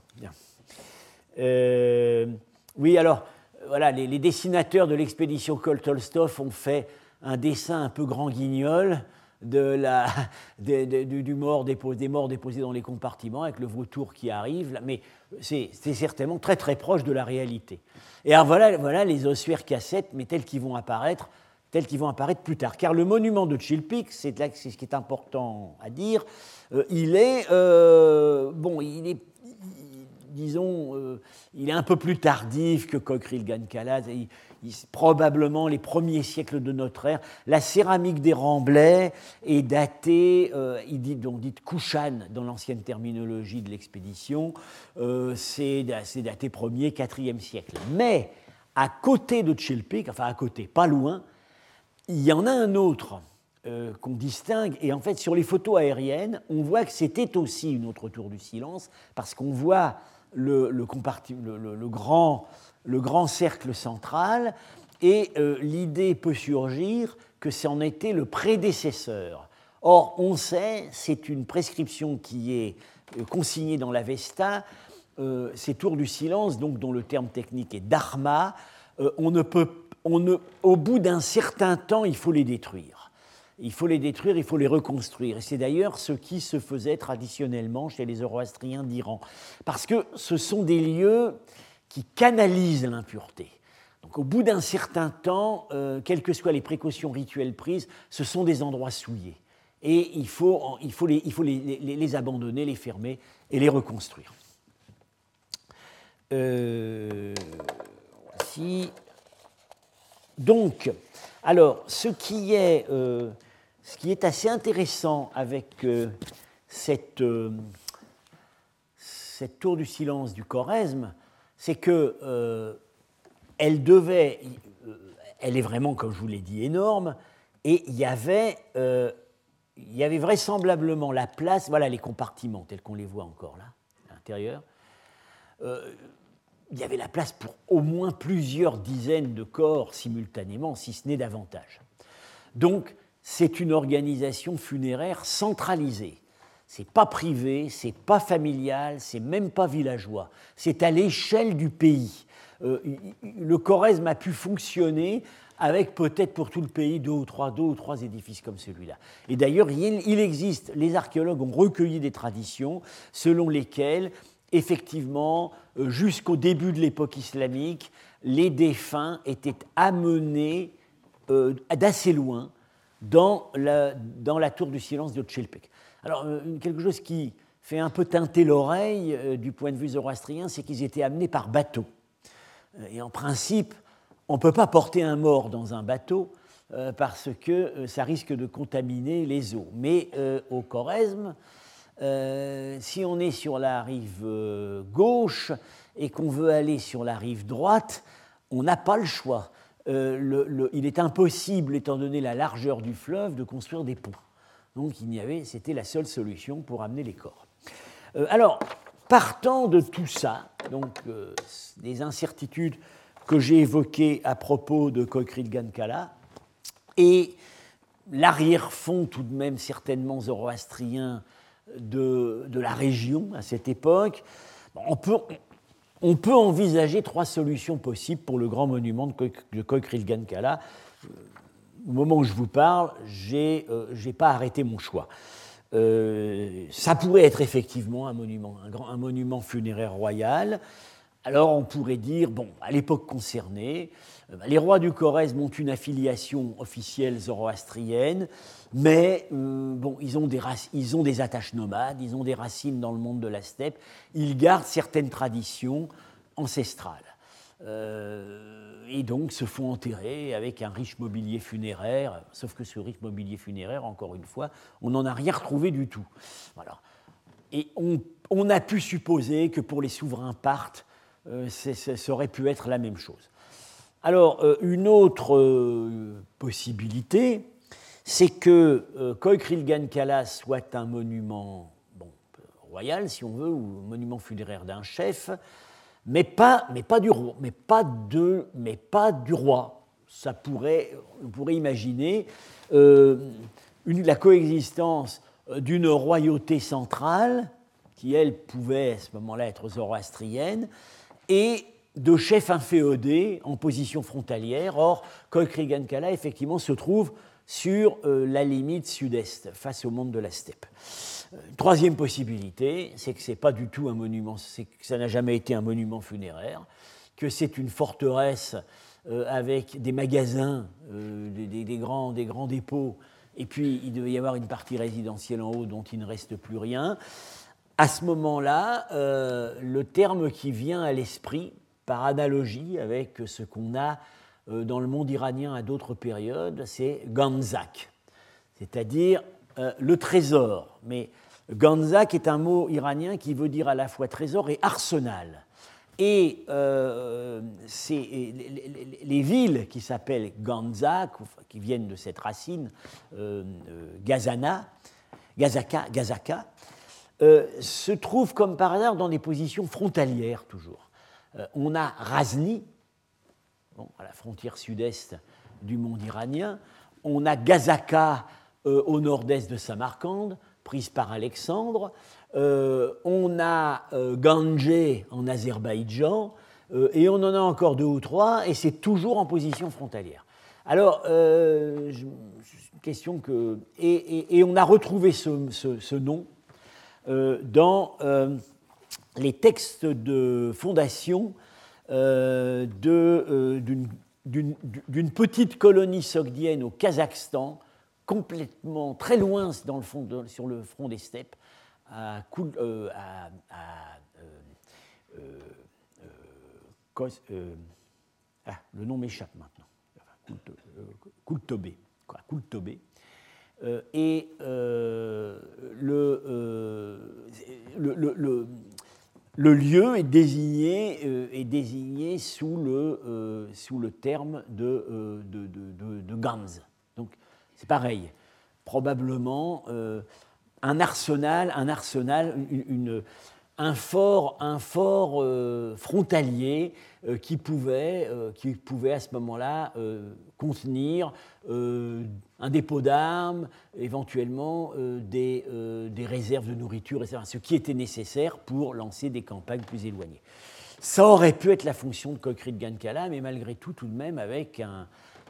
oui, alors, voilà, les, dessinateurs de l'expédition Koltolstov ont fait un dessin un peu grand guignol de la, du, mort déposé, des morts déposés dans les compartiments avec le vautour qui arrive, mais c'est certainement très très proche de la réalité. Et alors voilà, voilà les ossuaires cassettes, mais tels qu'ils vont apparaître, vont apparaître plus tard. Car le monument de Chilpik, c'est ce qui est important à dire, euh, il est euh, bon, il est disons, euh, il est un peu plus tardif que Cockerill Gancalaz, probablement les premiers siècles de notre ère. La céramique des Remblais est datée, euh, il dit, Kushan dans l'ancienne terminologie de l'expédition, euh, c'est daté 1er, 4e siècle. Mais à côté de Chilpik, enfin à côté, pas loin, il y en a un autre qu'on distingue. Et en fait, sur les photos aériennes, on voit que c'était aussi une autre tour du silence, parce qu'on voit le, grand, le grand, cercle central, et euh, l'idée peut surgir que c'en était le prédécesseur. Or, on sait, c'est une prescription qui est euh, consignée dans l'Avesta, euh, ces tours du silence, donc dont le terme technique est dharma, on ne peut, on ne, au bout d'un certain temps, il faut les détruire il faut les détruire, il faut les reconstruire. Et c'est d'ailleurs ce qui se faisait traditionnellement chez les Zoroastriens d'Iran. Parce que ce sont des lieux qui canalisent l'impureté. Donc au bout d'un certain temps, euh, quelles que soient les précautions rituelles prises, ce sont des endroits souillés. Et il faut, il faut, les, abandonner, les fermer et les reconstruire. Euh, voici. Donc, alors, ce qui est... Euh, ce qui est assez intéressant avec euh, euh, cette, tour du silence du Choresme, c'est que euh, elle devait, elle est vraiment, comme je vous l'ai dit, énorme, et il y avait, il y avait vraisemblablement la place, voilà les compartiments tels qu'on les voit encore là, à l'intérieur. il y avait la place pour au moins plusieurs dizaines de corps simultanément, si ce n'est davantage. Donc, c'est une organisation funéraire centralisée. C'est pas privé, c'est pas familial, c'est même pas villageois. C'est à l'échelle du pays. Euh, le Choresme a pu fonctionner avec peut-être pour tout le pays deux ou trois, deux ou trois édifices comme celui-là. Et d'ailleurs, il existe, les archéologues ont recueilli des traditions selon lesquelles, effectivement, euh, jusqu'au début de l'époque islamique, les défunts étaient amenés euh, d'assez loin dans la, tour du silence de Tchelpek. Alors, euh, quelque chose qui fait un peu teinter l'oreille euh, du point de vue zoroastrien, c'est qu'ils étaient amenés par bateau. Euh, et en principe, on ne peut pas porter un mort dans un bateau parce que ça risque de contaminer les eaux. Mais au Choresme, si on est sur la rive gauche et qu'on veut aller sur la rive droite, on n'a pas le choix. Euh, il est impossible, étant donné la largeur du fleuve, de construire des ponts. Donc il y avait, c'était la seule solution pour amener les corps. Euh, alors, partant de tout ça, donc euh, des incertitudes que j'ai évoquées à propos de Kokrid Gankala, et l'arrière-fond tout de même certainement zoroastrien de, de, la région à cette époque, on peut, on peut envisager trois solutions possibles pour le grand monument de Koikrilgankala. Au moment où je vous parle, je n'ai euh, pas arrêté mon choix. Euh, ça pourrait être effectivement un monument, un, monument funéraire royal. Alors on pourrait dire, bon, à l'époque concernée, euh, les rois du Corrèze ont une affiliation officielle zoroastrienne, mais euh, bon, ils ont, des attaches nomades, ils ont des racines dans le monde de la steppe, ils gardent certaines traditions ancestrales. et donc se font enterrer avec un riche mobilier funéraire, sauf que ce riche mobilier funéraire, encore une fois, on n'en a rien retrouvé du tout. Voilà. Et on, a pu supposer que pour les souverains partent, ça aurait pu être la même chose. Alors, une autre possibilité, c'est que euh, Kala soit un monument royal, si on veut, ou monument funéraire d'un chef, mais pas, du roi, mais pas, du roi. Ça pourrait, on pourrait imaginer euh, la coexistence euh, d'une royauté centrale, qui elle pouvait à ce moment-là être zoroastrienne, et de chefs inféodés en position frontalière. Or, Kala, effectivement, se trouve sur euh, la limite sud-est, face au monde de la steppe. Euh, troisième possibilité, c'est que ce n'est pas du tout un monument, c'est que ça n'a jamais été un monument funéraire, que c'est une forteresse euh, avec des magasins, des, grands, des grands dépôts, et puis il devait y avoir une partie résidentielle en haut dont il ne reste plus rien. À ce moment-là, le terme qui vient à l'esprit, par analogie avec ce qu'on a dans le monde iranien à d'autres périodes, c'est Ganzak, c'est-à-dire euh, le trésor. Mais Ganzak est un mot iranien qui veut dire à la fois trésor et arsenal. Et euh, les, villes qui s'appellent Ganzak, qui viennent de cette racine Gazana, Gazaka, Gazaka se trouvent comme par hasard dans des positions frontalières toujours. on a Razni, à la frontière sud-est du monde iranien. On a Gazaka euh, au nord-est de Samarcande, prise par Alexandre. Euh, on a euh, en Azerbaïdjan. et on en a encore deux ou trois, et c'est toujours en position frontalière. Alors, une question que. Et, on a retrouvé ce nom dans les textes de fondation euh, euh, d'une petite colonie sogdienne au Kazakhstan, complètement très loin sur le front des steppes, à, euh, ah, le nom m'échappe maintenant, Kultobé. Kultobé. et le, le, le lieu est désigné, euh, est désigné sous, le, euh, sous le terme de, euh, de, de, de, Gans. Donc c'est pareil. Probablement un arsenal, un arsenal, une, un fort, un fort frontalier qui, pouvait, qui pouvait à ce moment-là contenir un dépôt d'armes, éventuellement euh, des, euh, réserves de nourriture, etc., ce qui était nécessaire pour lancer des campagnes plus éloignées. Ça aurait pu être la fonction de Kokri de Gankala, mais malgré tout, tout de même, avec un,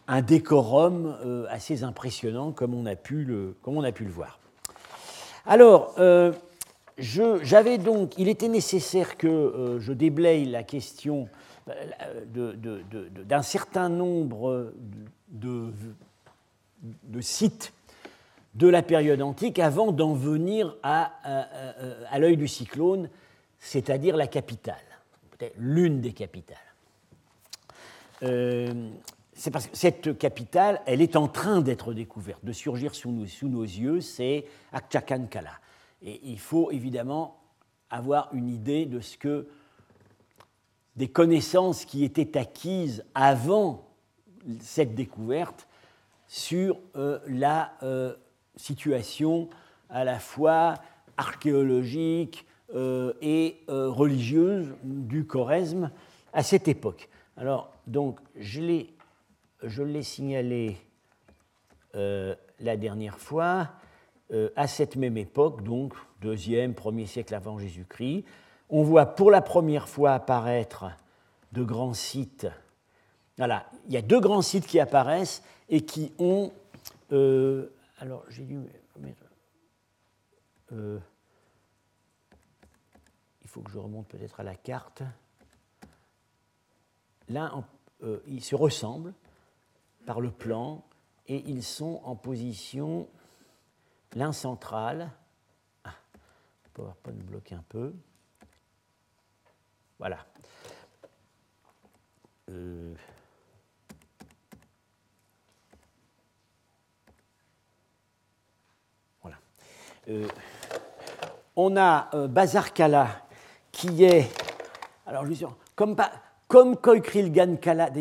un décorum euh, assez impressionnant, comme on, a pu le, comme on a pu le voir. Alors, j'avais donc, il était nécessaire que je déblaye la question d'un de, de, certain nombre de de sites de la période antique avant d'en venir à, à, l'œil du cyclone, c'est-à-dire la capitale, peut-être l'une des capitales. Euh, c'est parce que cette capitale, elle est en train d'être découverte, de surgir sous nos, sous nos yeux, c'est Akchakankala. Et il faut évidemment avoir une idée de ce que des connaissances qui étaient acquises avant cette découverte sur euh, la euh, situation à la fois archéologique euh, et religieuse du Choresme à cette époque. Alors, donc, je l'ai signalé la dernière fois, à cette même époque, donc deuxième, premier siècle avant Jésus-Christ, on voit pour la première fois apparaître de grands sites. Voilà, il y a deux grands sites qui apparaissent et qui ont. Euh, alors, j'ai dû. Euh, il faut que je remonte peut-être à la carte. Là, euh, ils se ressemblent par le plan et ils sont en position l'un central. Ah, PowerPoint bloque un peu. Voilà. voilà. on a Bazar Kala qui est, alors je comme, comme Koikrilgan-Kala,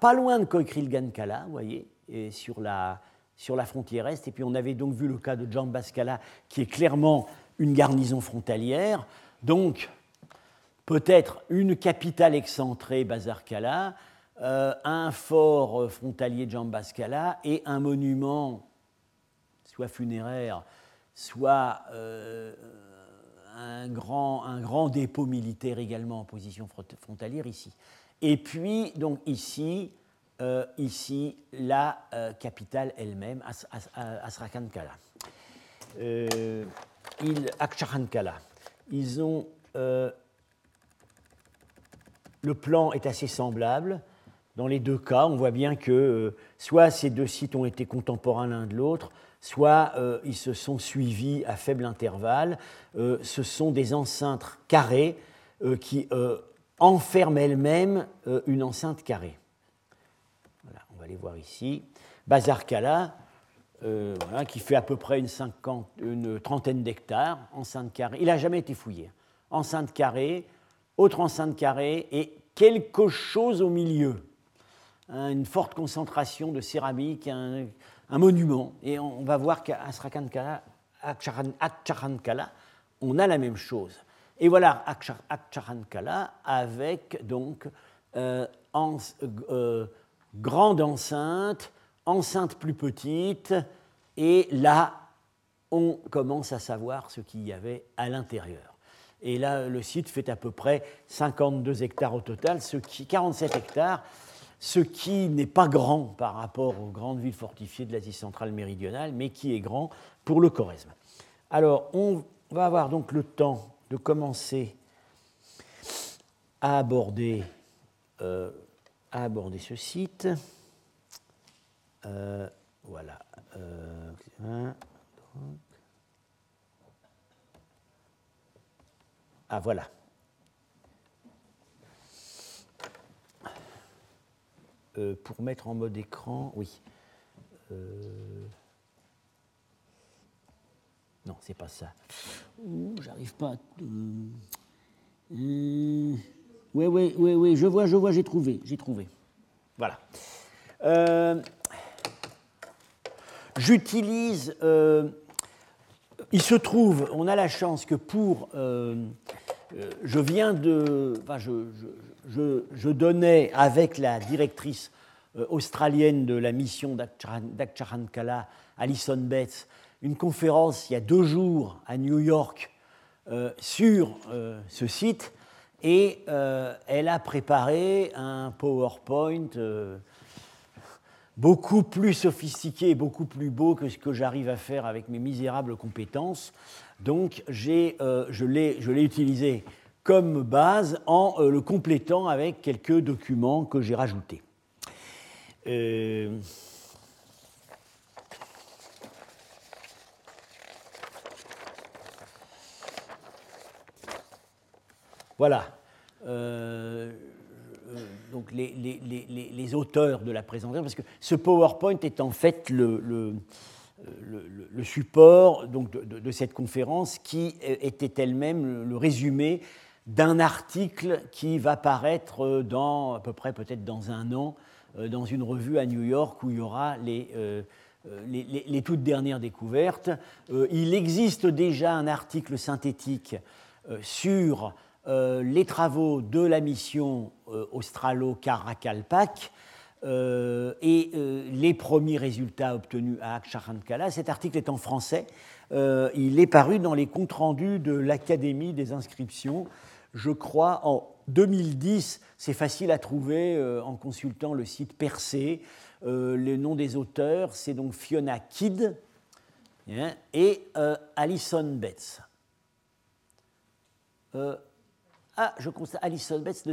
pas loin de Koikrilgan-Kala, vous voyez, et sur la, sur la frontière est. Et puis on avait donc vu le cas de Jambaskala, qui est clairement une garnison frontalière. Donc, peut-être une capitale excentrée, Bazarkala, euh, un fort frontalier de et un monument, soit funéraire, soit euh, un, grand, un grand dépôt militaire également en position frontalière ici. Et puis, donc ici, euh, ici la euh, capitale elle-même, As, Asrakankala. Euh, ils, Ils ont. le plan est assez semblable. Dans les deux cas, on voit bien que soit ces deux sites ont été contemporains l'un de l'autre, soit ils se sont suivis à faible intervalle. ce sont des enceintes carrées qui enferment elles-mêmes une enceinte carrée va aller voir ici. Bazar Kala, euh, qui fait à peu près une, trentaine d'hectares, enceinte carrée. Il n'a jamais été fouillé. Enceinte carrée, autre enceinte carrée et quelque chose au milieu. Hein, une forte concentration de céramique, un, monument. Et on, va voir qu'à Kala, Kala, on a la même chose. Et voilà Kala avec donc euh, euh, grande enceinte, enceinte plus petite, et là, on commence à savoir ce qu'il y avait à l'intérieur. Et là, le site fait à peu près 52 hectares au total, ce qui, 47 hectares, ce qui n'est pas grand par rapport aux grandes villes fortifiées de l'Asie centrale méridionale, mais qui est grand pour le Choresme. Alors, on va avoir donc le temps de commencer à aborder euh, aborder ce site. Euh, voilà. Euh, ah, voilà. Euh, pour mettre en mode écran, oui. non, c'est pas ça. J'arrive pas. À... Oui, oui, oui, oui, je vois, je vois, j'ai trouvé, j'ai trouvé. Voilà. Euh, j'utilise. Euh, il se trouve, on a la chance que pour. Euh, je viens de. Enfin, je, je, je, donnais avec la directrice australienne de la mission d'Akcharankala, Alison Betts, une conférence il y a deux jours à New York sur ce site et euh, elle a préparé un PowerPoint euh, beaucoup plus sophistiqué, beaucoup plus beau que ce que j'arrive à faire avec mes misérables compétences. Donc euh, je l'ai utilisé comme base en le complétant avec quelques documents que j'ai rajoutés. Voilà. Euh, donc les, auteurs de la présentation, parce que ce PowerPoint est en fait le, support de, cette conférence qui était elle-même le résumé d'un article qui va paraître dans à peu près peut-être dans un an euh, dans une revue à New York où il y aura euh, les toutes dernières découvertes. il existe déjà un article synthétique sur euh, les travaux de la mission euh, Australo-Karakalpak euh, et les premiers résultats obtenus à Aksharankala. Cet article est en français. il est paru dans les comptes rendus de l'Académie des inscriptions, je crois, en 2010. C'est facile à trouver en consultant le site Percé. le nom des auteurs, c'est donc Fiona Kidd hein, et Alison Betts. Ah, je constate, Alison Betts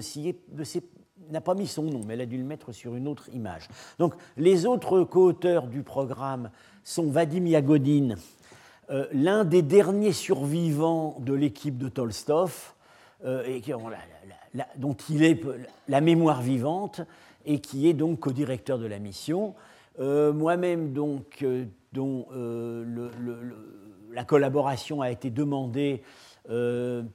n'a pas mis son nom, mais elle a dû le mettre sur une autre image. Donc, les autres co-auteurs du programme sont Vadim Yagodin, euh, l'un des derniers survivants de l'équipe de Tolstov, et dont il est la mémoire vivante et qui est donc co-directeur de la mission. Moi-même, donc, dont la collaboration a été demandée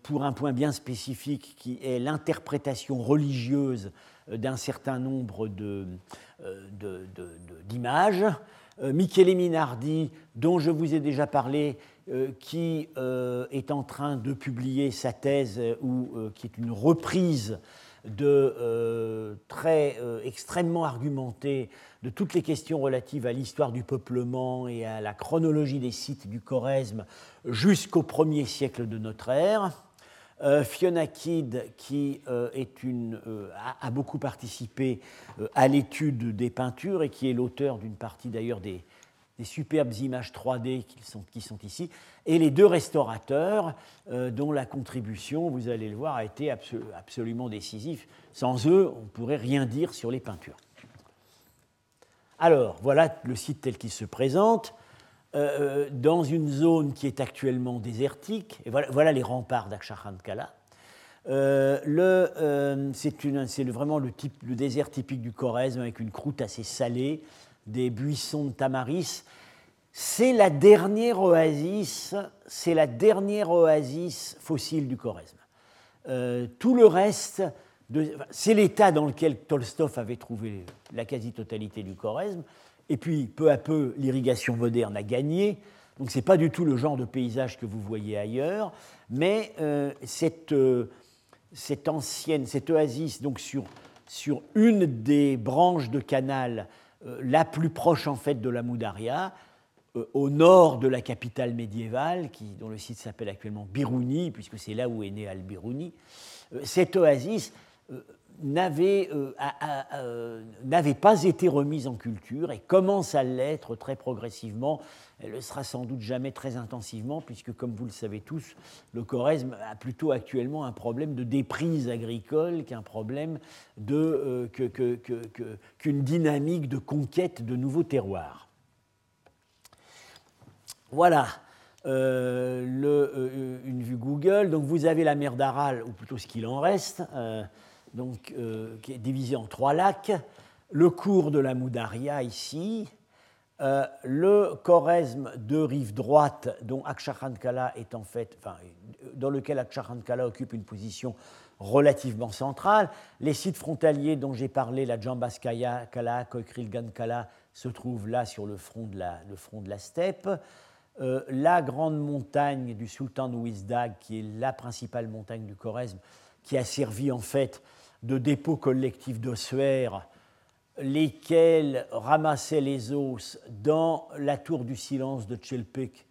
pour un point bien spécifique qui est l'interprétation religieuse d'un certain nombre d'images. Euh, Michele Minardi, dont je vous ai déjà parlé, euh, qui euh, est en train de publier sa thèse, ou qui est une reprise de, très extrêmement argumentée de toutes les questions relatives à l'histoire du peuplement et à la chronologie des sites du Choresme jusqu'au premier siècle de notre ère. Euh, Fiona Kidd, qui euh, euh, a, beaucoup participé à l'étude des peintures et qui est l'auteur d'une partie d'ailleurs des, superbes images 3D qui sont, qui sont, ici, et les deux restaurateurs dont la contribution, vous allez le voir, a été absolument décisive. Sans eux, on ne pourrait rien dire sur les peintures. Alors, voilà le site tel qu'il se présente. Euh, dans une zone qui est actuellement désertique. Et voilà, les remparts d'Akshahankala. Euh, euh, c'est vraiment le, le désert typique du Khorezm avec une croûte assez salée, des buissons de tamaris. C'est la dernière oasis, c'est la dernière oasis fossile du Khorezm. tout le reste, c'est l'état dans lequel Tolstov avait trouvé la quasi-totalité du Khorezm. Et puis, peu à peu, l'irrigation moderne a gagné. Donc, ce n'est pas du tout le genre de paysage que vous voyez ailleurs, mais euh, cette, euh, cette, ancienne, cette oasis, donc sur, sur une des branches de canal euh, la plus proche en fait de la Moudaria, au nord de la capitale médiévale, qui, dont le site s'appelle actuellement Biruni, puisque c'est là où est né Al-Biruni, cette oasis euh, euh, n'avait pas été remise en culture et commence à l'être très progressivement. Elle ne sera sans doute jamais très intensivement, puisque, comme vous le savez tous, le Choresme a plutôt actuellement un problème de déprise agricole qu'un problème euh, qu'une dynamique de conquête de nouveaux terroirs. Voilà. le, une vue Google. Donc vous avez la mer d'Aral, ou plutôt ce qu'il en reste, donc, euh, qui est divisé en trois lacs, le cours de la Moudaria ici, euh, le Choresme de rive droite, dont Akshahankala est en fait, dans lequel Akshahankala occupe une position relativement centrale. Les sites frontaliers dont j'ai parlé, la Jambaskaya Kala, Koikrilgan Kala, se trouvent là sur le front de la, le front de la steppe. Euh, la grande montagne du sultan Ouizdag, qui est la principale montagne du Choresme, qui a servi en fait de dépôts collectifs d'ossuaires, lesquels ramassaient les os dans la tour du silence de Tchelpek,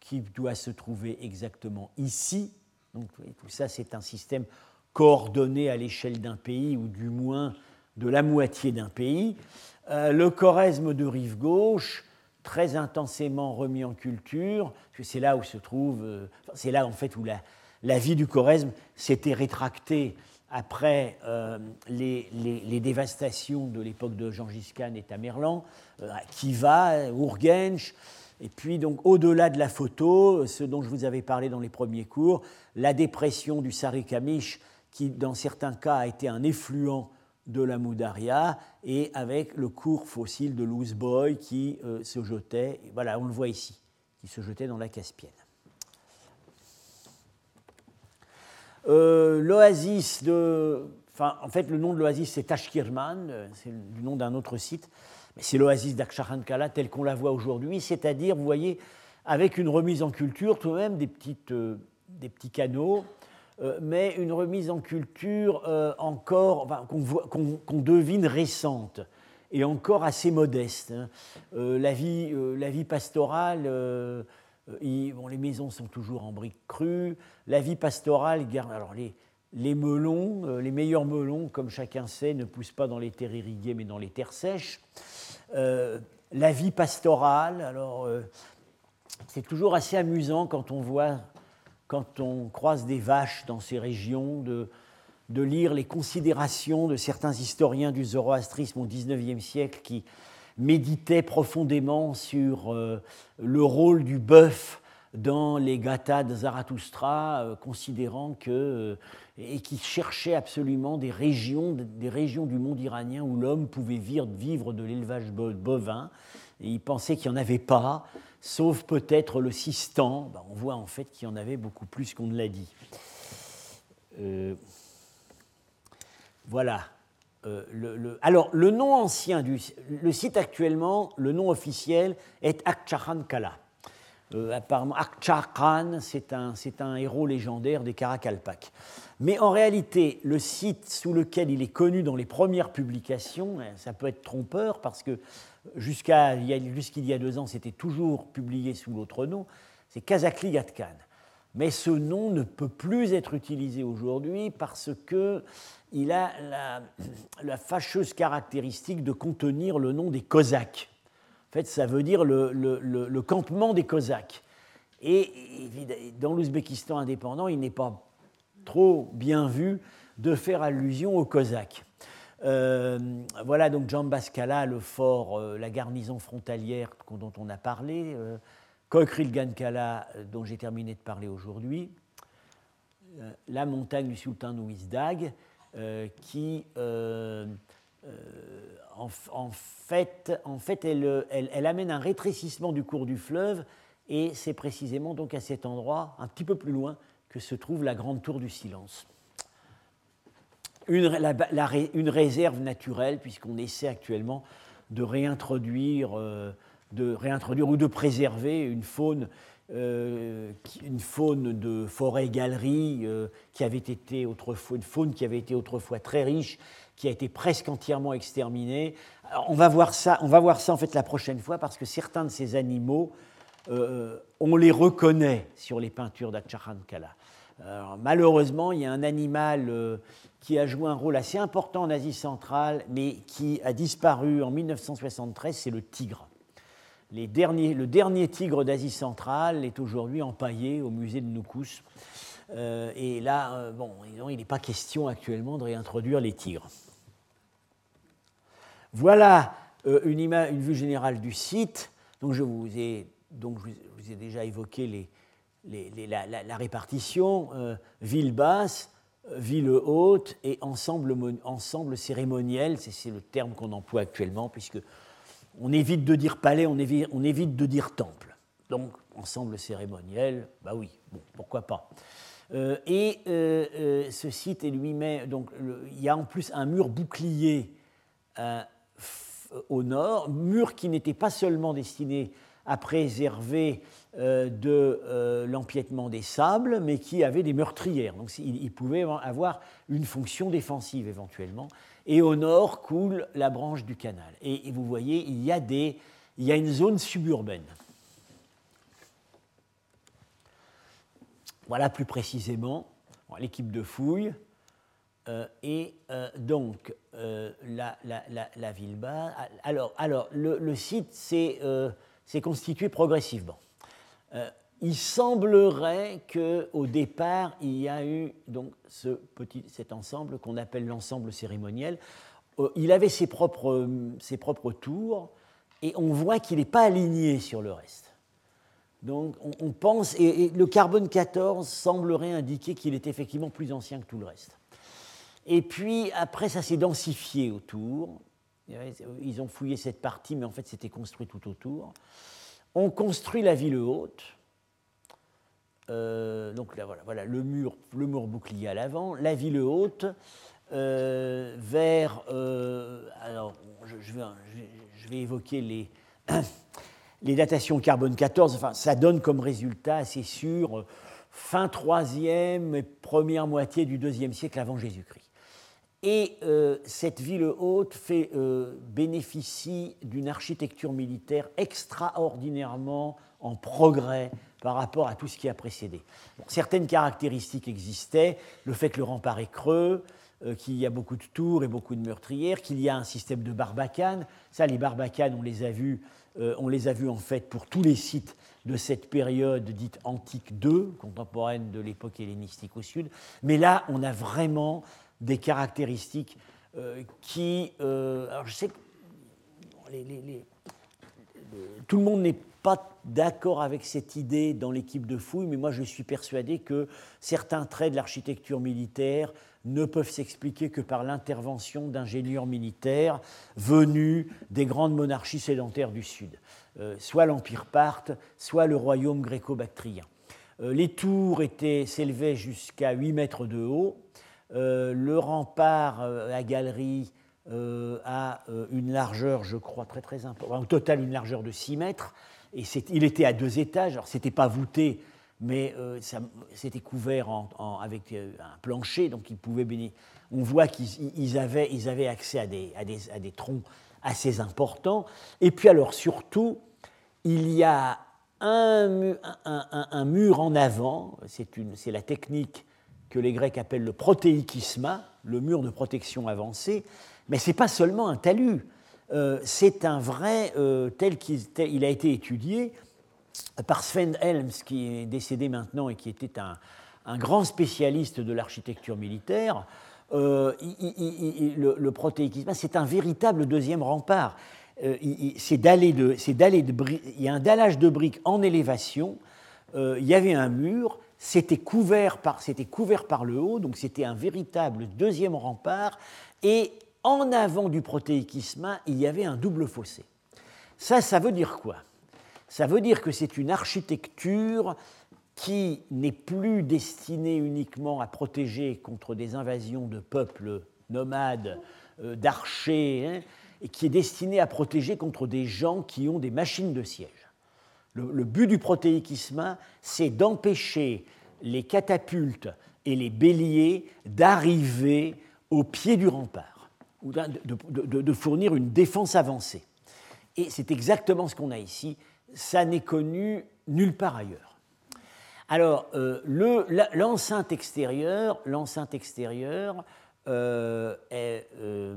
qui doit se trouver exactement ici. Donc, tout ça, c'est un système coordonné à l'échelle d'un pays, ou du moins de la moitié d'un pays. Euh, le choresme de rive gauche, très intensément remis en culture, c'est là où se trouve, euh, c'est là en fait où la, vie du choresme s'était rétractée après euh, les, dévastations de l'époque de Gengis Khan et Tamerlan, euh, Kiva, Urgench, et puis donc au-delà de la photo, ce dont je vous avais parlé dans les premiers cours, la dépression du Sarikamish, qui dans certains cas a été un effluent de la Moudaria, et avec le cours fossile de Lousboy qui euh, se jetait, voilà, on le voit ici, qui se jetait dans la Caspienne. Euh, l'oasis de. Enfin, en fait, le nom de l'oasis, c'est Tashkirman, euh, c'est le nom d'un autre site, mais c'est l'oasis d'Akshahankala telle qu'on la voit aujourd'hui, c'est-à-dire, vous voyez, avec une remise en culture, tout de même, des, petites, des petits canaux, mais une remise en culture encore, qu'on devine récente et encore assez modeste. Hein. la, vie, la vie pastorale euh, bon, les maisons sont toujours en briques crues. La vie pastorale. Alors, les, les melons, euh, les meilleurs melons, comme chacun sait, ne poussent pas dans les terres irriguées, mais dans les terres sèches. Euh, la vie pastorale, alors, c'est toujours assez amusant quand on voit, quand on croise des vaches dans ces régions, de, lire les considérations de certains historiens du zoroastrisme au XIXe siècle qui méditait profondément sur euh, le rôle du bœuf dans les Gathas de Zarathustra, considérant que. et qui cherchait absolument des régions, des régions du monde iranien où l'homme pouvait vivre de l'élevage bovin. Et il pensait qu'il n'y en avait pas, sauf peut-être le Sistan. Ben, on voit en fait qu'il y en avait beaucoup plus qu'on ne l'a dit. voilà. Euh, alors, le nom ancien du le site actuellement, le nom officiel est Akcharan Kala. Euh, apparemment, Akcharan, c'est un, un, héros légendaire des Karakalpak. Mais en réalité, le site sous lequel il est connu dans les premières publications, hein, ça peut être trompeur parce que jusqu'à jusqu'il y a deux ans, c'était toujours publié sous l'autre nom, c'est Kazakli Gatkan. Mais ce nom ne peut plus être utilisé aujourd'hui parce qu'il a la, fâcheuse caractéristique de contenir le nom des Cosaques. En fait, ça veut dire le, campement des Cosaques. Et dans l'Ouzbékistan indépendant, il n'est pas trop bien vu de faire allusion aux Cosaques. Euh, voilà donc Jambaskala, le fort, euh, la garnison frontalière dont on a parlé. Euh, Gankala, euh, dont j'ai terminé de parler aujourd'hui, la montagne du sultan Ouizdag, qui en, fait, elle, amène un rétrécissement du cours du fleuve, et c'est précisément donc à cet endroit, un petit peu plus loin, que se trouve la grande tour du silence. Une, réserve naturelle, puisqu'on essaie actuellement de réintroduire de réintroduire ou de préserver une faune, euh, une faune de forêt-galerie euh, qui avait été autrefois, une faune qui avait été autrefois très riche, qui a été presque entièrement exterminée. on va voir ça, on va voir ça en fait la prochaine fois parce que certains de ces animaux, euh, on les reconnaît sur les peintures d'Acharan Kala. Malheureusement, il y a un animal qui a joué un rôle assez important en Asie centrale, mais qui a disparu en 1973, c'est le tigre le dernier tigre d'Asie centrale est aujourd'hui empaillé au musée de Noukous. Euh, et là, euh, bon, il n'est pas question actuellement de réintroduire les tigres. Voilà euh, une, vue générale du site. Donc je vous ai déjà évoqué les, la, répartition ville basse, ville haute et ensemble, ensemble cérémoniel. C'est le terme qu'on emploie actuellement puisque on évite de dire palais, on évite, on évite de dire temple. Donc, ensemble cérémoniel, bah oui, bon, pourquoi pas. Euh, et euh, euh, ce site est lui-même, donc il y a en plus un mur bouclier au nord, mur qui n'était pas seulement destiné à préserver de l'empiètement des sables, mais qui avait des meurtrières. Donc il pouvait avoir une fonction défensive éventuellement et au nord coule la branche du canal. Et, vous voyez, il y, a des, il y a une zone suburbaine. Voilà plus précisément l'équipe de fouille. Euh, et euh, donc, euh, la, ville. Alors, alors le, le site s'est constitué progressivement il semblerait qu'au départ, il y a eu donc cet ensemble qu'on appelle l'ensemble cérémoniel. Euh, il avait ses propres, ses propres tours et on voit qu'il n'est pas aligné sur le reste. Donc on, pense, et, le carbone 14 semblerait indiquer qu'il est effectivement plus ancien que tout le reste. Et puis après, ça s'est densifié autour. Ils ont fouillé cette partie, mais en fait, c'était construit tout autour. On construit la ville haute euh, donc là, voilà, voilà, le, mur, le mur bouclier à l'avant, la ville haute, euh, vers. Euh, alors, je, vais, évoquer les, datations carbone 14. Enfin, ça donne comme résultat, c'est sûr, fin 3e et première moitié du 2e siècle avant Jésus-Christ. Et cette ville haute fait, bénéficie d'une architecture militaire extraordinairement en progrès par rapport à tout ce qui a précédé. certaines caractéristiques existaient, le fait que le rempart est creux, euh, qu'il y a beaucoup de tours et beaucoup de meurtrières, qu'il y a un système de barbacanes. Ça, les barbacanes, on les a vus, euh, on les a vus en fait pour tous les sites de cette période dite antique 2, contemporaine de l'époque hellénistique au sud. Mais là, on a vraiment des caractéristiques euh, qui... alors je sais que tout le monde n'est pas d'accord avec cette idée dans l'équipe de fouille, mais moi je suis persuadé que certains traits de l'architecture militaire ne peuvent s'expliquer que par l'intervention d'ingénieurs militaires venus des grandes monarchies sédentaires du Sud, euh, soit l'Empire parthe, soit le royaume gréco-bactrien. Euh, les tours s'élevaient jusqu'à 8 mètres de haut. Euh, le rempart à galerie a une largeur, je crois, très très importante, au total une largeur de 6 mètres. Et il était à deux étages, alors c'était pas voûté, mais euh, c'était couvert avec euh, un plancher, donc ils pouvaient On voit qu'ils avaient, avaient, accès à des, à, troncs assez importants. Et puis alors surtout, il y a un mur en avant, c'est la technique que les Grecs appellent le protéikisma, le mur de protection avancé, mais ce n'est pas seulement un talus. Euh, c'est un vrai, euh, tel qu'il a été étudié par Sven Helms, qui est décédé maintenant et qui était un, grand spécialiste de l'architecture militaire. Euh, le, le c'est un véritable deuxième rempart. de, il y a un dallage de briques en élévation. il y avait un mur, c'était couvert par, couvert par le haut, donc c'était un véritable deuxième rempart. Et en avant du protéikisme, il y avait un double fossé. Ça, ça veut dire quoi? Ça veut dire que c'est une architecture qui n'est plus destinée uniquement à protéger contre des invasions de peuples nomades, euh, d'archers, hein, et qui est destinée à protéger contre des gens qui ont des machines de siège. Le, but du protéikisme, c'est d'empêcher les catapultes et les béliers d'arriver au pied du rempart de, fournir une défense avancée. Et c'est exactement ce qu'on a ici. Ça n'est connu nulle part ailleurs. Alors, euh, l'enceinte extérieure, l'enceinte extérieure euh, euh,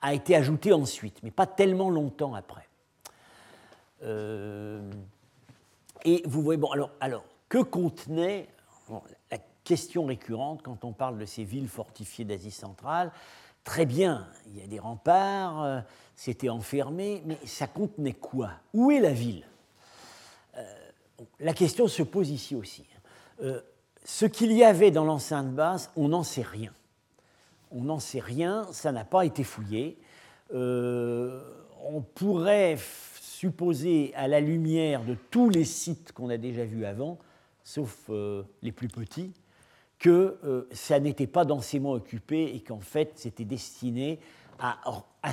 a été ajoutée ensuite, mais pas tellement longtemps après. Et vous voyez, bon, alors, alors que contenait question récurrente quand on parle de ces villes fortifiées d'Asie centrale? Très bien, il y a des remparts, euh, c'était enfermé, mais ça contenait quoi? Où est la ville? Euh, La question se pose ici aussi. Euh, ce qu'il y avait dans l'enceinte basse, on n'en sait rien. On n'en sait rien, ça n'a pas été fouillé. on pourrait supposer, à la lumière de tous les sites qu'on a déjà vus avant, sauf les plus petits, que euh, ça n'était pas densément occupé et qu'en fait c'était destiné à,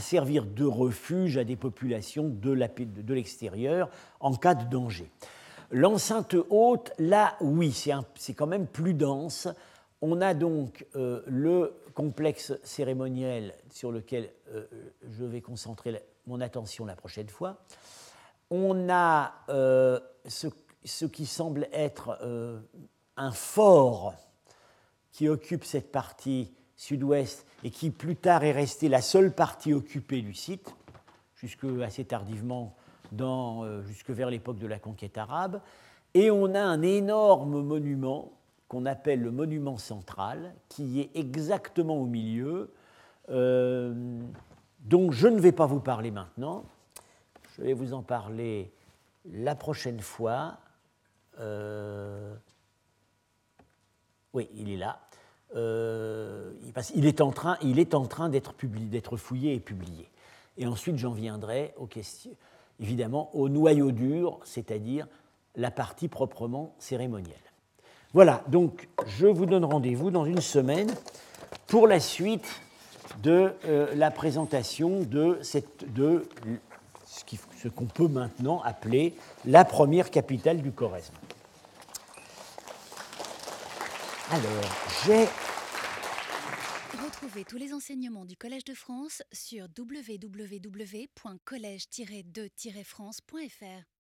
servir de refuge à des populations de l'extérieur en cas de danger. L'enceinte haute, là, oui, c'est quand même plus dense. On a donc euh, le complexe cérémoniel sur lequel euh, je vais concentrer mon attention la prochaine fois. On a ce, ce, qui semble être un fort qui occupe cette partie sud-ouest et qui plus tard est restée la seule partie occupée du site, jusque assez tardivement, euh, jusque vers l'époque de la conquête arabe. Et on a un énorme monument qu'on appelle le monument central, qui est exactement au milieu, euh, dont je ne vais pas vous parler maintenant. Je vais vous en parler la prochaine fois. Euh, oui, il est là. Euh, il est en train, il est en train d'être, d'être fouillé et publié. Et ensuite, j'en viendrai évidemment au noyau dur, c'est-à-dire la partie proprement cérémonielle. Voilà, donc je vous donne rendez-vous dans une semaine pour la suite de euh, la présentation de, ce qu'on peut maintenant appeler la première capitale du Choresme. Alors, j'ai... Retrouvez tous les enseignements du Collège de France sur www.colège-2-france.fr.